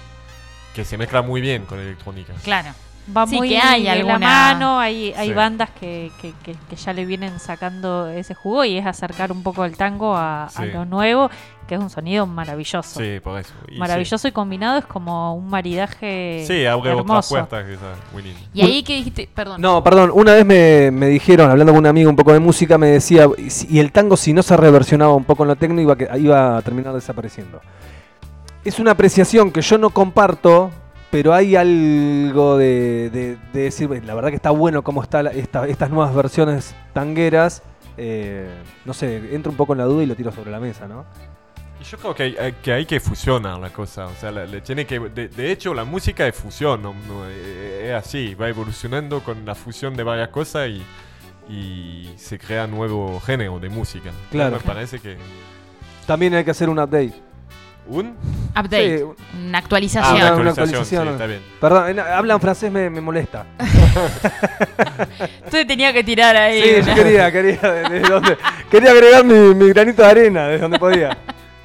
que se mezcla muy bien con electrónica. Claro. Va Sí, muy que hay de alguna- la mano, hay, hay Sí. bandas que, que, que- que ya le vienen sacando ese jugo y es acercar un poco el tango a, lo nuevo, que es un sonido maravilloso. Sí, por eso. Y Maravilloso y combinado es como un maridaje Sí, abre otras hermoso. puertas. Y ahí que dijiste, perdón. No, perdón, una vez me, me dijeron, hablando con un amigo un poco de música, me decía, y el tango si no se reversionaba un poco en lo técnico iba, iba a terminar desapareciendo. Es una apreciación que yo no comparto, pero hay algo de, de- de decir, "Bueno, la verdad que está bueno cómo están estas nuevas versiones tangueras. eh, no sé, entro un poco en la duda y lo tiro sobre la mesa, ¿no? Y yo creo que hay, que hay que fusionar la cosa. O sea, le tiene que, de, de hecho, la música es fusión. eh, es así, va evolucionando con la fusión de varias cosas y, y se crea nuevo género de música. Claro. Me parece que. También hay que hacer un update. ¿Un? Update. Sí, Una Ah, actualización. una una actualización, actualización. sí, está bien. Perdón, en- hablan francés me, me molesta. Entonces tenía que tirar ahí. Sí, yo quería, quería, donde- quería agregar mi, mi granito de arena, de donde podía.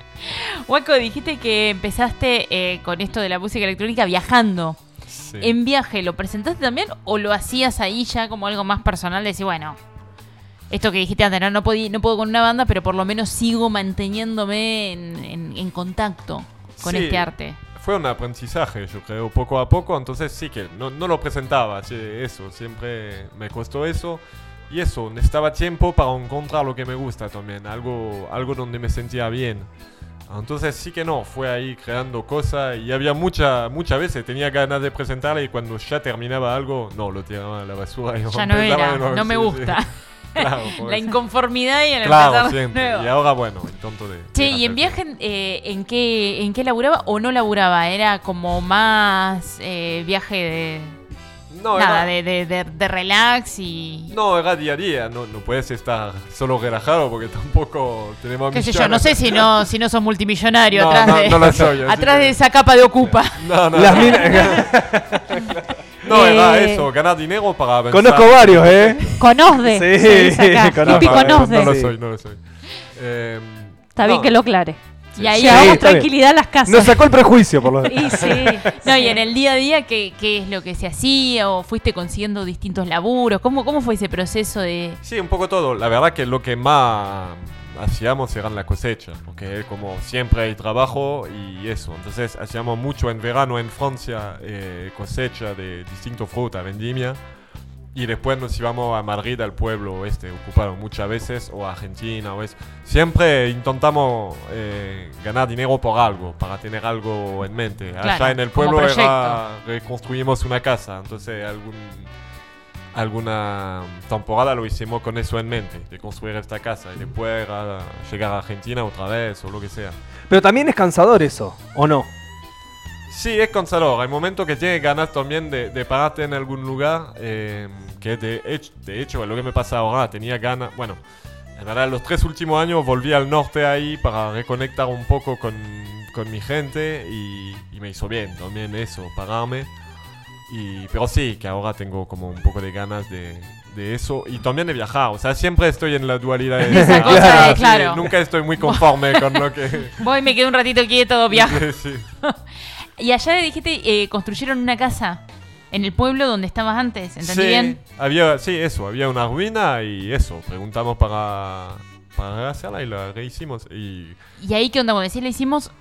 Waco, dijiste que empezaste eh, con esto de la música electrónica viajando. Sí. ¿En viaje lo presentaste también o lo hacías ahí ya como algo más personal? De decir, bueno, esto que dijiste antes, no, no, podí- no puedo con una banda, pero por lo menos sigo manteniéndome en, en- en contacto con Sí. este arte. Fue un aprendizaje, yo creo, poco a poco. Entonces sí que no, no lo presentaba, sí, eso. Siempre me costó eso. Y eso, necesitaba tiempo para encontrar lo que me gusta también. Algo, algo donde me sentía bien. Entonces sí que no, fue ahí creando cosas y había mucha, muchas veces tenía ganas de presentarla y cuando ya terminaba algo, no, lo tiraba a la basura y Ya no era, no me sí, sí. Claro, La inconformidad y el Claro, empezar siempre. nuevo. Y ahora, bueno, el tonto de... Che, ¿y en viaje eh, en qué en qué laburaba o no laburaba? Era como más eh, viaje de No, nada, era- de, de, de- de relax y No, era día a día, no, no puedes estar solo relajado porque tampoco tenemos qué sé yo, no sé si no si no sos multimillonario No, atrás no, de no lo soy, atrás de esa capa de ocupa. No, no, Las no. minas- No, era Eh, eso, ganar dinero para avanzar. Conozco varios, ¿eh? Conozde. Sí, conozco. No, conozde. No lo Sí. soy, no lo soy. Eh, Está bien no, que lo aclare. Y ahí bien. tranquilidad a las casas. Nos sacó el prejuicio, por lo Y sí. No, y en el día a día, ¿qué, qué es lo que se hacía? ¿O fuiste consiguiendo distintos laburos? ¿Cómo, cómo fue ese proceso de...? Sí, un poco todo. La verdad que lo que más hacíamos eran la cosecha, porque como siempre hay trabajo y eso. Entonces hacíamos mucho en verano en Francia, eh, cosecha de distintos frutas, vendimia. Y después nos íbamos a Madrid, al pueblo este, ocupado muchas veces, o a Argentina, o es. Siempre intentamos eh, ganar dinero por algo, para tener algo en mente. Claro, Allá en el pueblo era, reconstruimos una casa, entonces algún, alguna temporada lo hicimos con eso en mente, de construir esta casa, y después era llegar a Argentina otra vez, o lo que sea. Pero también es cansador eso, ¿o no? Sí, es cansador. Hay momentos que tienes ganas también de, de pararte en algún lugar. eh, que de hecho, de hecho, lo que me pasa ahora, tenía ganas. Bueno, en verdad, los tres últimos años volví al norte ahí para reconectar un poco con, con mi gente y, y me hizo bien también eso, pararme. Y, pero sí, que ahora tengo como un poco de ganas de, de eso y también de viajar. O sea, siempre estoy en la dualidad de Esa de, sí, claro. Nunca estoy muy conforme con lo que. Voy, me quedo un ratito quieto, viajo. Sí. Y allá dijiste, eh, construyeron una casa en el pueblo donde estabas antes, ¿entendí sí, bien? Había, sí, eso, había una ruina y eso, preguntamos para, para hacerla y la rehicimos. Y Y ahí, ¿qué onda? Como decís, le hicimos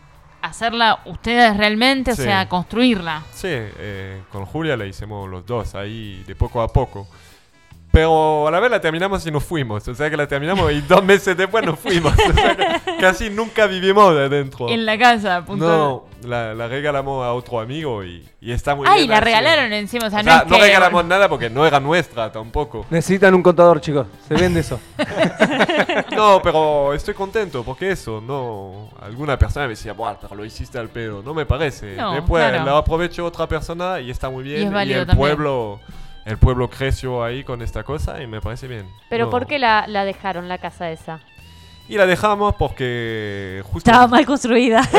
hacerla ustedes realmente, o sea, construirla. sí, eh, con Julia la hicimos los dos ahí de poco a poco. Pero a la vez la terminamos y nos fuimos. O sea que la terminamos y dos meses después nos fuimos. O sea que casi nunca vivimos de adentro. En la casa, punto. No, la, la regalamos a otro amigo y, y está muy Ay, bien. la así. regalaron encima, o sea, O no sea, es no que- regalamos nada porque no era nuestra tampoco. Necesitan un contador, chicos. Se vende eso. No, pero estoy contento porque eso, no. Alguna persona me decía, Buah, pero lo hiciste al pedo. No me parece. No, Después claro. lo aprovecho otra persona y está muy bien. Y es el también. pueblo el pueblo creció ahí con esta cosa y me parece bien. Pero No. ¿por qué la, la dejaron, la casa esa? Y la dejamos porque justo Estaba mal construida. se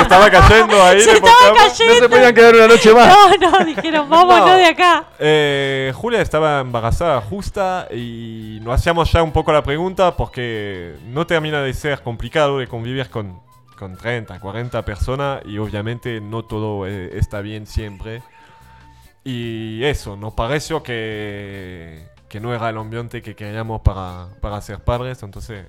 estaba cayendo ahí. Se estaba buscamos. No se podían quedar una noche más. no, no, dijeron, vámonos No. de acá. Eh, Julia estaba embarazada justa y nos hacíamos ya un poco la pregunta porque no termina de ser complicado de convivir con, con 30, 40 personas y obviamente no todo eh, está bien siempre. Y eso, nos pareció que, que no era el ambiente que queríamos para, para ser padres, entonces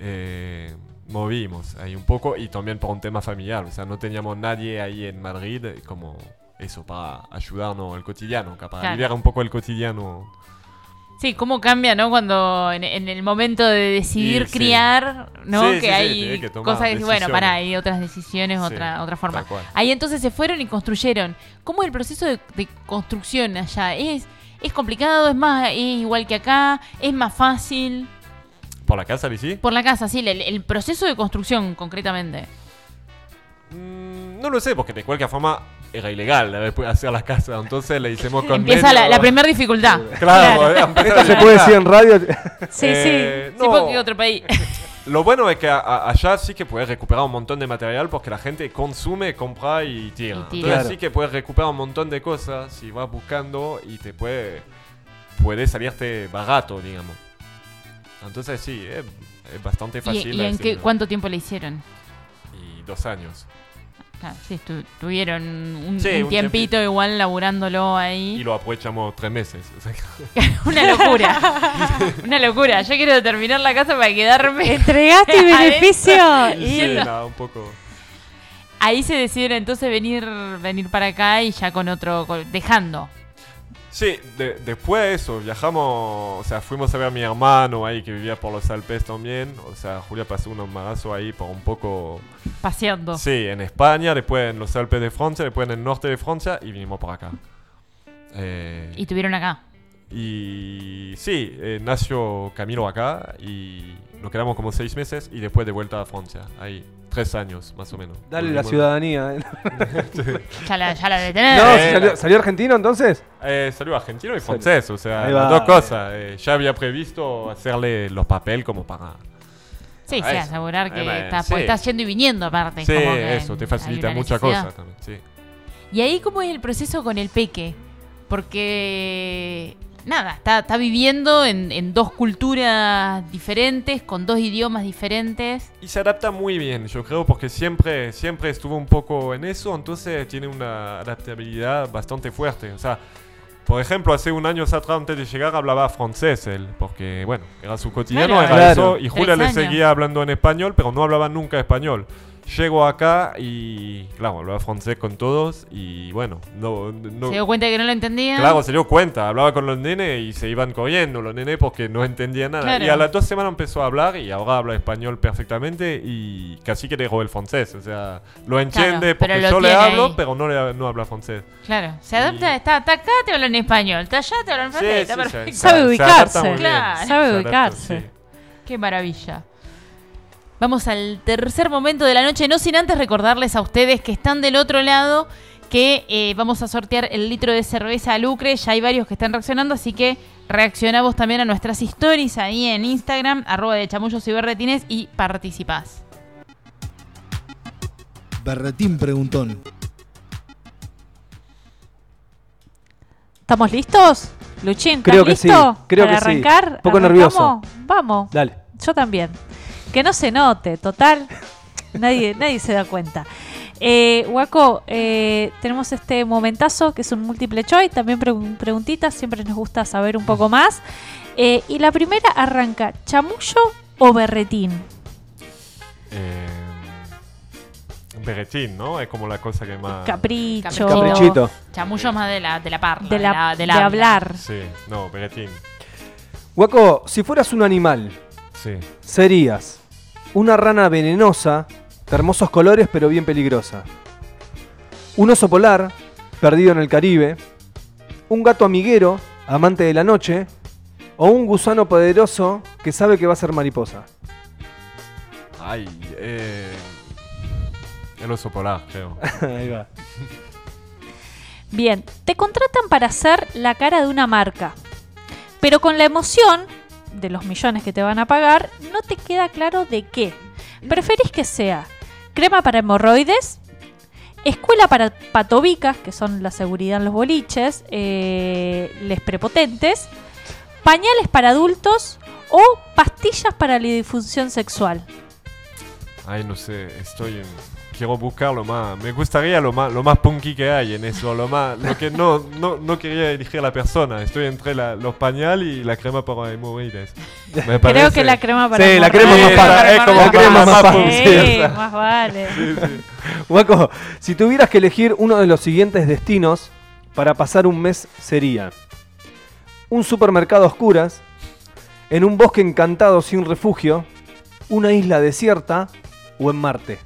eh, movimos ahí un poco y también por un tema familiar, o sea, no teníamos nadie ahí en Madrid como eso, para ayudarnos el cotidiano, para Claro. aliviar un poco el cotidiano. Sí, cómo cambia, ¿no? Cuando en, en el momento de decidir sí. criar, ¿no? Sí, que sí, hay que cosas que, bueno, para, hay otras decisiones, otra, otra forma. Ahí entonces se fueron y construyeron. ¿Cómo es el proceso de, de construcción allá? ¿Es, ¿Es complicado? ¿Es más es igual que acá? ¿Es más fácil? ¿Por la casa, Lizzy? Por la casa, sí, el, el proceso de construcción concretamente. Mm, no lo sé, porque de cualquier forma era ilegal después hacer la casa, entonces le hicimos con Empieza la, medio- la primera dificultad. Claro, empezar Esto se puede decir en radio. Sí, Eh, Sí, no, porque otro país. Lo bueno es que a- a- allá sí que puedes recuperar un montón de material porque la gente consume, compra y tira. Y tira. Entonces Claro. sí que puedes recuperar un montón de cosas si vas buscando y te puede, puede salirte barato, digamos. Entonces sí, es, es bastante ¿Y, fácil. y en qué, cuánto tiempo le hicieron? Y dos años. Claro, sí, estu- tuvieron un, Sí, un un tiempito tiempito. igual laburándolo Y ahí. lo aprovechamos tres meses. Una locura. Una locura. Yo quiero terminar la casa para quedarme. Entregaste y beneficio. Y Sí, nada, un poco. Ahí se decidieron entonces venir, venir para acá y ya con otro, con- dejando. Sí, de- después de eso, viajamos, o sea, fuimos a ver a mi hermano ahí que vivía por los Alpes también. O sea, Julia pasó un embarazo ahí por un poco... Paseando. Sí, en España, después en los Alpes de Francia, después en el norte de Francia y vinimos por acá. Eh, Y tuvieron acá. y sí, eh, nació Camilo acá y nos quedamos como seis meses y después de vuelta a Francia. Ahí, tres años más o menos. Dale la ciudadanía. eh. Ya la, ya la de tener. No, Eh, ¿salió, salió argentino entonces? Eh, salió argentino y francés, o sea, las va. dos cosas. Eh, ya había previsto hacerle los papeles como para... Sí, sí, Ah, eso. asegurar que Eh, estás, sí. estás yendo y viniendo aparte. Sí, como que eso, te facilita muchas cosas también, sí. Y ahí, ¿cómo es el proceso con el peque? Porque, nada, está, está viviendo en, en dos culturas diferentes, con dos idiomas diferentes. Y se adapta muy bien, yo creo, porque siempre, siempre estuvo un poco en eso, entonces tiene una adaptabilidad bastante fuerte. O sea, por ejemplo, hace un año atrás, antes de llegar, hablaba francés él, porque, bueno, era su cotidiano, Claro. era Claro. eso, y Julia le seguía hablando en español, pero no hablaba nunca español. Llego acá y, claro, hablaba francés con todos y, bueno, no... no Se dio cuenta de que no lo entendía. Claro, se dio cuenta, hablaba con los nenes y se iban corriendo los nenes porque no entendían nada. Claro. Y a las dos semanas empezó a hablar y ahora habla español perfectamente y casi que dejó el francés. O sea, lo entiende pero porque lo yo le hablo, ahí. pero no, le, no habla francés. Claro, se adapta, Y- está, está acá, te habla en español, está allá, te habla en francés, está sí, perfecto. se- Sabe se ubicarse. Claro. Sabe ubicarse. sí. Qué maravilla. Vamos al tercer momento de la noche, no sin antes recordarles a ustedes que están del otro lado que eh, vamos a sortear el litro de cerveza a lucre. Ya hay varios que están reaccionando, así que reaccionamos también a nuestras stories ahí en Instagram, arroba de chamullos y berretines y participás. Berretín preguntón. ¿Estamos listos? Luchín, ¿estás Creo que sí, listo? creo ¿Para que sí. arrancar? Un poco ¿Arrancamos? nervioso. Vamos. Dale. Yo también. Que no se note, total. nadie, nadie se da cuenta. Eh, Waco, eh, tenemos este momentazo que es un múltiple choice, también pregun- preguntitas, siempre nos gusta saber un poco más. Eh, y la primera arranca, ¿chamullo o berretín? Eh, berretín, ¿no? Es como la cosa que más... Capricho. Caprichito. Chamullos más de la, de la parla, De, la, de habla. hablar. Sí, no, berretín. Guaco, si fueras un animal, Sí. serías una rana venenosa, de hermosos colores pero bien peligrosa. Un oso polar, perdido en el Caribe. Un gato amiguero, amante de la noche. O un gusano poderoso que sabe que va a ser mariposa. Ay, eh... El oso polar, creo. Ahí va. Bien, te contratan para hacer la cara de una marca, pero con la emoción de los millones que te van a pagar, no te queda claro de qué. ¿Preferís que sea crema para hemorroides, escuela para patobicas, que son la seguridad en los boliches, eh, les prepotentes, pañales para adultos o pastillas para la disfunción sexual? Ay, no sé, estoy en- Quiero buscar lo más... Me gustaría lo más, lo más punky que hay en eso, lo más... Lo que no, no, no quería elegir la persona. Estoy entre la- los pañales y la crema para hemorroides. Me Creo parece- que la crema para Sí, la crema más fácil. Es como La crema más más. Sí, Sí, más vale. sí, sí. Guaco, si tuvieras que elegir uno de los siguientes destinos para pasar un mes sería un supermercado a oscuras, en un bosque encantado sin refugio, una isla desierta o en Marte.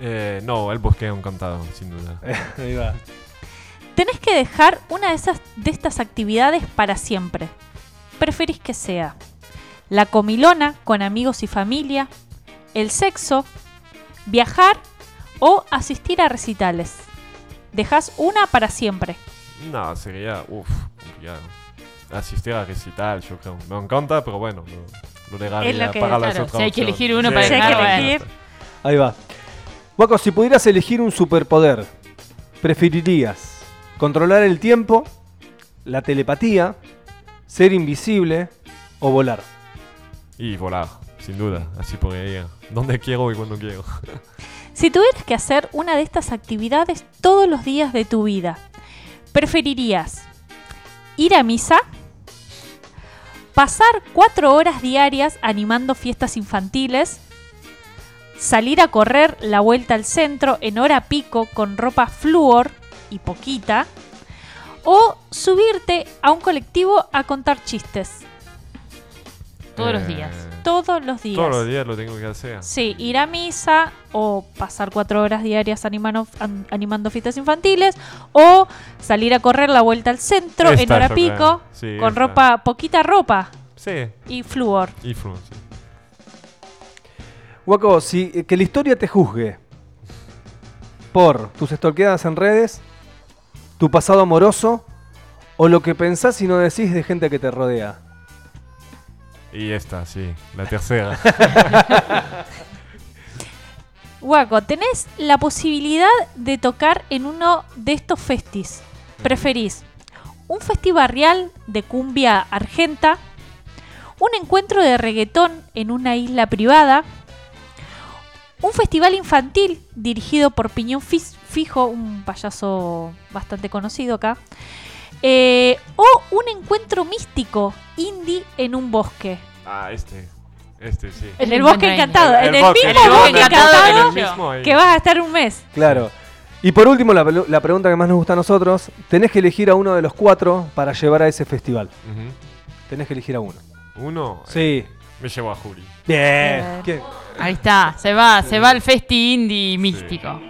Eh, no, el bosque encantado, sin duda. Ahí va. Tenés que dejar una de, esas, de estas actividades para siempre. Preferís que sea la comilona con amigos y familia, el sexo, viajar o asistir a recitales. Dejas una para siempre. No, sería, uff, complicado. Asistir a recital, yo creo. Me encanta, pero bueno, lo, lo dejaría Es lo que- para las otras si hay que elegir uno Sí, para Si hay que dejar, elegir. Ahí va. Guaco, si pudieras elegir un superpoder, ¿preferirías controlar el tiempo, la telepatía, ser invisible o volar? Y volar, sin duda. Así podría ir donde quiero y cuando quiero. Si tuvieras que hacer una de estas actividades todos los días de tu vida, ¿preferirías ir a misa? ¿Pasar cuatro horas diarias animando fiestas infantiles? ¿Salir a correr la vuelta al centro en hora pico con ropa flúor y poquita? ¿O subirte a un colectivo a contar chistes? Todos los Eh, días. Todos los días. Todos los días lo tengo que hacer. Sí, ir a misa o pasar cuatro horas diarias animando, an- animando fiestas infantiles o salir a correr la vuelta al centro en hora pico. Sí, con esta. ropa, poquita ropa Sí, y flúor. y flu, sí. Guaco, si eh, que la historia te juzgue por tus stalkeadas en redes, tu pasado amoroso o lo que pensás y no decís de gente que te rodea. Y esta, sí, la tercera. Guaco, tenés la posibilidad de tocar en uno de estos festis. ¿Preferís un festival real de cumbia argenta? ¿Un encuentro de reggaetón en una isla privada? ¿Un festival infantil dirigido por Piñón Fijo, un payaso bastante conocido acá? Eh, ¿O un encuentro místico indie en un bosque? ah, este. Este, sí. En El bosque encantado, en El bosque, mismo el bosque encantado el que vas a estar un mes. Claro. Y por último, la, pregunta que más nos gusta a nosotros, tenés que elegir a uno de los cuatro para llevar a ese festival. Tenés que elegir a uno. Uno, eh, Sí. me llevo a Juli. Bien. Bien. Ahí está, se va, se va el festi indie místico.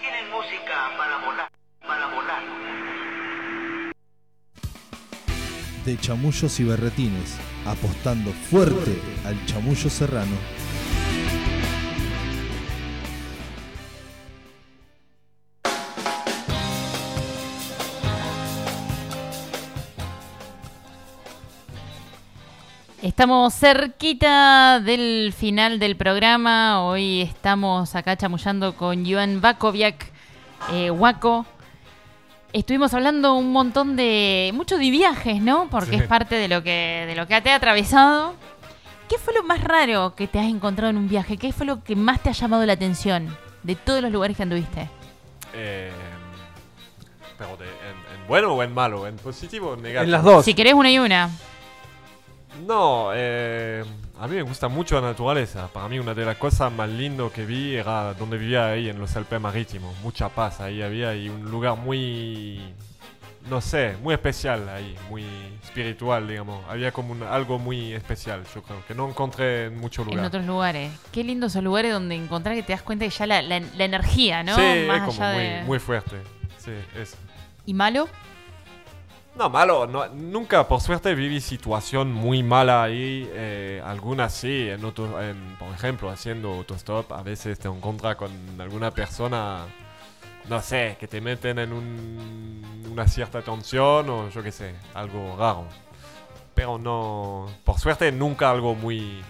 Tienen música para volar, para volar. De chamullos y berretines, apostando fuerte al chamullo serrano. Estamos cerquita del final del programa. Hoy estamos acá chamullando con Joan Bakoviak, eh, Waco. Estuvimos hablando un montón de. mucho de viajes, ¿no? Porque Sí. es parte de lo que de lo que te ha atravesado. ¿Qué fue lo más raro que te has encontrado en un viaje? ¿Qué fue lo que más te ha llamado la atención de todos los lugares que anduviste? Eh, pero de- en, en bueno o en malo, en positivo o en negativo. En las dos. Si querés una y una. No, eh, a mí me gusta mucho la naturaleza. Para mí una de las cosas más lindas que vi era donde vivía ahí en los Alpes Marítimos. Mucha paz ahí había y un lugar muy, no sé, muy especial ahí, muy espiritual, digamos. Había como un- algo muy especial, yo creo, que no encontré en muchos En lugares. otros lugares. Qué lindos esos lugares donde encontrar que te das cuenta que ya la, la- la energía, ¿no? Sí, Más es como allá muy, de- muy fuerte. Sí, eso. ¿Y malo? No, malo, no, nunca, por suerte, viví situación muy mala ahí. eh, algunas sí, en otro- en, por ejemplo, haciendo autostop, a veces te encuentras con alguna persona, no sé, que te meten en un- una cierta tensión o yo qué sé, algo raro. Pero no, por suerte, nunca algo muy...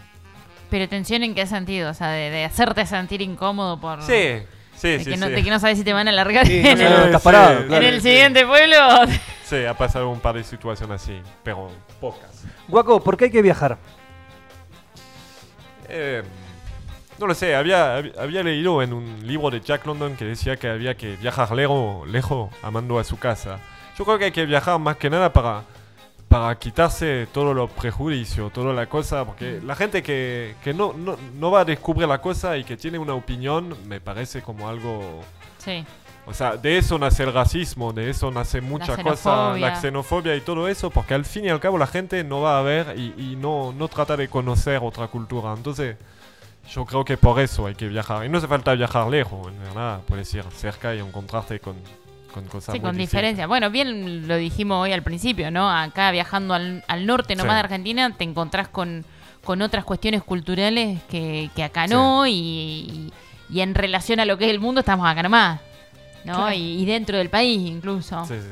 Pero tensión en qué sentido? O sea, de, de hacerte sentir incómodo por... Sí, sí, de sí. que, no, sí. de que no sabes si te van a largar Sí, en, no el, estás parado, sí, claro. en el siguiente pueblo. Sí, ha pasado un par de situaciones así, pero pocas. Guaco, ¿por qué hay que viajar? Eh, no lo sé, había, hab- había leído en un libro de Jack London que decía que había que viajar lejos, lejos amando a su casa. Yo creo que hay que viajar más que nada para, para quitarse todos los prejuicios, toda la cosa, porque la gente que, que no, no, no va a descubrir la cosa y que tiene una opinión me parece como algo... Sí. O sea, de eso nace el racismo, de eso nace mucha cosa, xenofobia. la xenofobia y todo eso, porque al fin y al cabo la gente no va a ver y, y no, no trata de conocer otra cultura. Entonces, yo creo que por eso hay que viajar. Y no hace falta viajar lejos, en verdad, puedes ir cerca y encontrarte con, con cosas Sí, muy con diferencia. Bueno, bien lo dijimos hoy al principio, ¿no? Acá viajando al, al norte nomás Sí. de Argentina te encontrás con, con otras cuestiones culturales que, que acá no y, y- y en relación a lo que es el mundo estamos acá nomás, ¿no? Claro. Y, y dentro del país incluso. Sí, sí.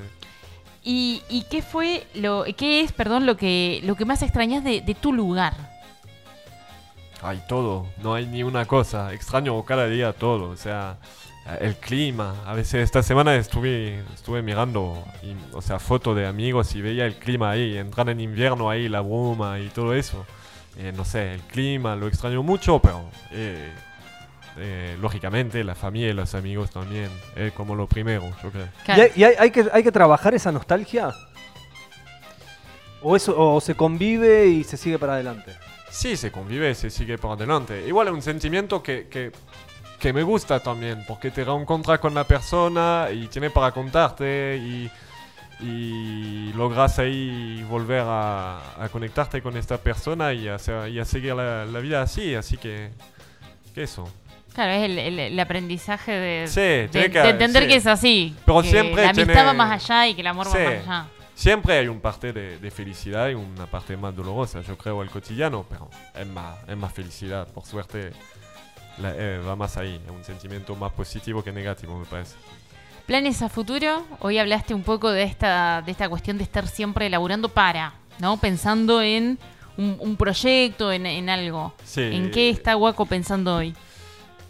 ¿Y, y qué fue lo qué es, perdón, lo que lo que más extrañas de, de tu lugar? Hay todo, no hay ni una cosa. Extraño cada día todo, o sea, el clima. A veces esta semana estuve, estuve mirando, y- o sea, fotos de amigos y veía el clima ahí, entrar en invierno ahí, la bruma y todo eso. Eh, no sé, el clima lo extraño mucho, pero eh, eh, lógicamente la familia y los amigos también, es como lo primero, yo creo. ¿Y, hay, y hay- hay que, hay que trabajar esa nostalgia? ¿O, eso, ¿O se convive y se sigue para adelante? Sí, se convive, se sigue por adelante. Igual es un sentimiento que, que, que me gusta también, porque te reencontras con la persona y tiene para contarte y, y logras ahí volver a, a conectarte con esta persona y hacer- y a seguir la, la vida así, así que, que eso. Claro, es el, el- el aprendizaje de, Sí, de- que- de entender sí. que es así. Pero que siempre la amistad tiene- va más allá y que el amor Sí. va más allá. Siempre hay una parte de, de felicidad y una parte más dolorosa, yo creo, el cotidiano, pero es más, es más felicidad, por suerte la- eh, va más ahí, es un sentimiento más positivo que negativo, me parece. Planes a futuro. Hoy hablaste un poco de esta, de esta cuestión de estar siempre elaborando para, ¿no? Pensando en un, un proyecto, en, en algo. Sí. ¿En qué está Guaco pensando hoy?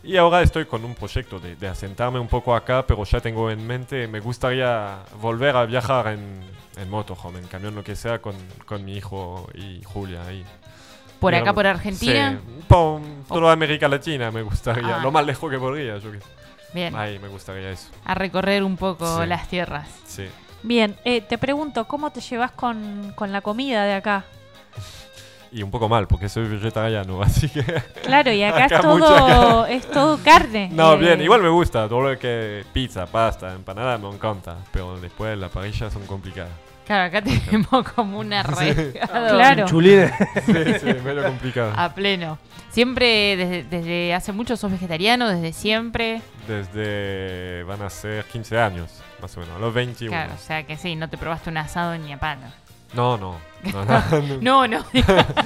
Y ahora estoy con un proyecto de, de asentarme un poco acá, pero ya tengo en mente, me gustaría volver a viajar en, en motorhome, en camión, lo que sea, con, con mi hijo y Julia ahí. ¿Por acá, por Argentina? Sí, por toda América Latina me gustaría, Ah. lo más lejos que podría, yo qué sé. Bien. Ahí me gustaría eso. A recorrer un poco Sí. las tierras. Sí. Bien, eh, te pregunto, ¿cómo te llevas con, con la comida de acá? Y un poco mal, porque soy vegetariano, así que... Claro, y acá, Acá es, todo, mucha- es todo carne. No, Eh, bien, igual me gusta, todo lo que pizza, pasta, empanada me encanta, pero después la parrilla son complicadas. Claro, acá tenemos como un arraigado Claro. Chulines. Sí, sí, medio complicado. a pleno. Siempre, desde, desde hace mucho sos vegetariano, desde siempre. Desde. van a ser 15 años, más o menos, a los 21. Claro, o sea que sí, no te probaste un asado ni a palo. No, no. No, no, No, no.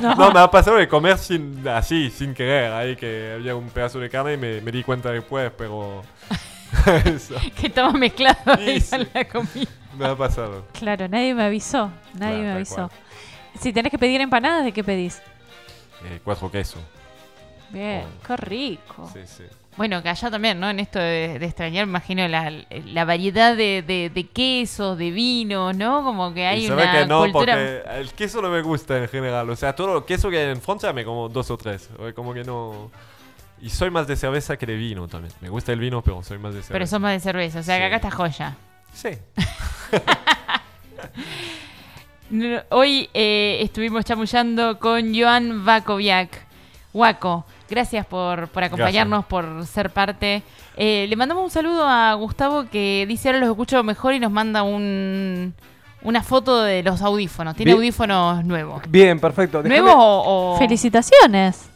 no. No, me ha pasado de comer sin, así, sin querer. Ahí que había un pedazo de carne y me, me di cuenta después, pero. Que estaba mezclado Sí, ahí sí. con la comida. Me ha pasado. Claro, nadie me avisó. Nadie Claro, me avisó. cual. Si tenés que pedir empanadas, ¿de qué pedís? Eh, cuatro quesos. Bien, Oh. qué rico. Sí, sí. Bueno, que allá también, ¿no? En esto de, de extrañar, me imagino la, la variedad de, de, de quesos, de vinos, ¿no? Como que hay y una que no, cultura... porque el queso no me gusta en general. O sea, todo el queso que hay en Francia me como dos o tres. Como que no. Y soy más de cerveza que de vino también. Me gusta el vino, pero soy más de cerveza. Pero son más de cerveza, o sea que Sí. acá está joya. Sí. Hoy eh, estuvimos chamullando con Joan Vakoviak. Waco, gracias por, por acompañarnos, por ser parte. Eh, le mandamos un saludo a Gustavo que dice ahora los escucho mejor y nos manda un, una foto de los audífonos. Tiene Bien. audífonos nuevos. Bien, perfecto. ¿Nuevos o, o, Felicitaciones.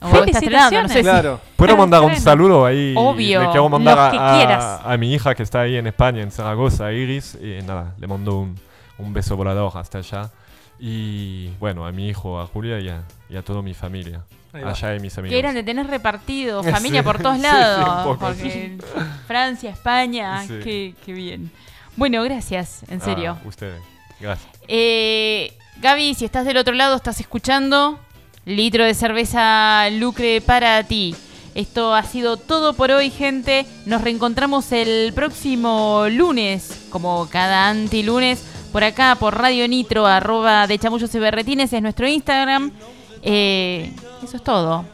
O está estrenando? No sé si- Claro. ¿Puedo mandar un saludo ahí? Obvio, Le quiero mandar a, quieras. a, a mi hija que está ahí en España, en Zaragoza, Iris. Y nada, le mando un, un beso volador hasta allá. Y bueno, a mi hijo, a Julia y a, y a toda mi familia. Allá y mis amigos. Que eran de tener repartido, Sí, familia por todos sí, lados. sí, porque Francia, España, Sí. qué, qué bien. Bueno, gracias, en serio. Ah, ustedes. Gracias. Eh, Gaby, si estás del otro lado, estás escuchando. Litro de cerveza Lucre para ti. Esto ha sido todo por hoy, gente. Nos reencontramos el próximo lunes, como cada anti-lunes, por acá, por Radio Nitro, arroba de chamullos y berretines, es nuestro Instagram. Eh, eso es todo.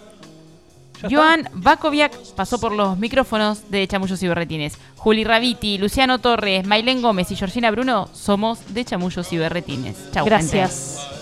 Joan Bakoviak pasó por los micrófonos de Chamullos y Berretines. Juli Raviti, Luciano Torres, Mailén Gómez y Georgina Bruno somos de Chamullos y Berretines. Chau, gente. Gracias.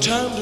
time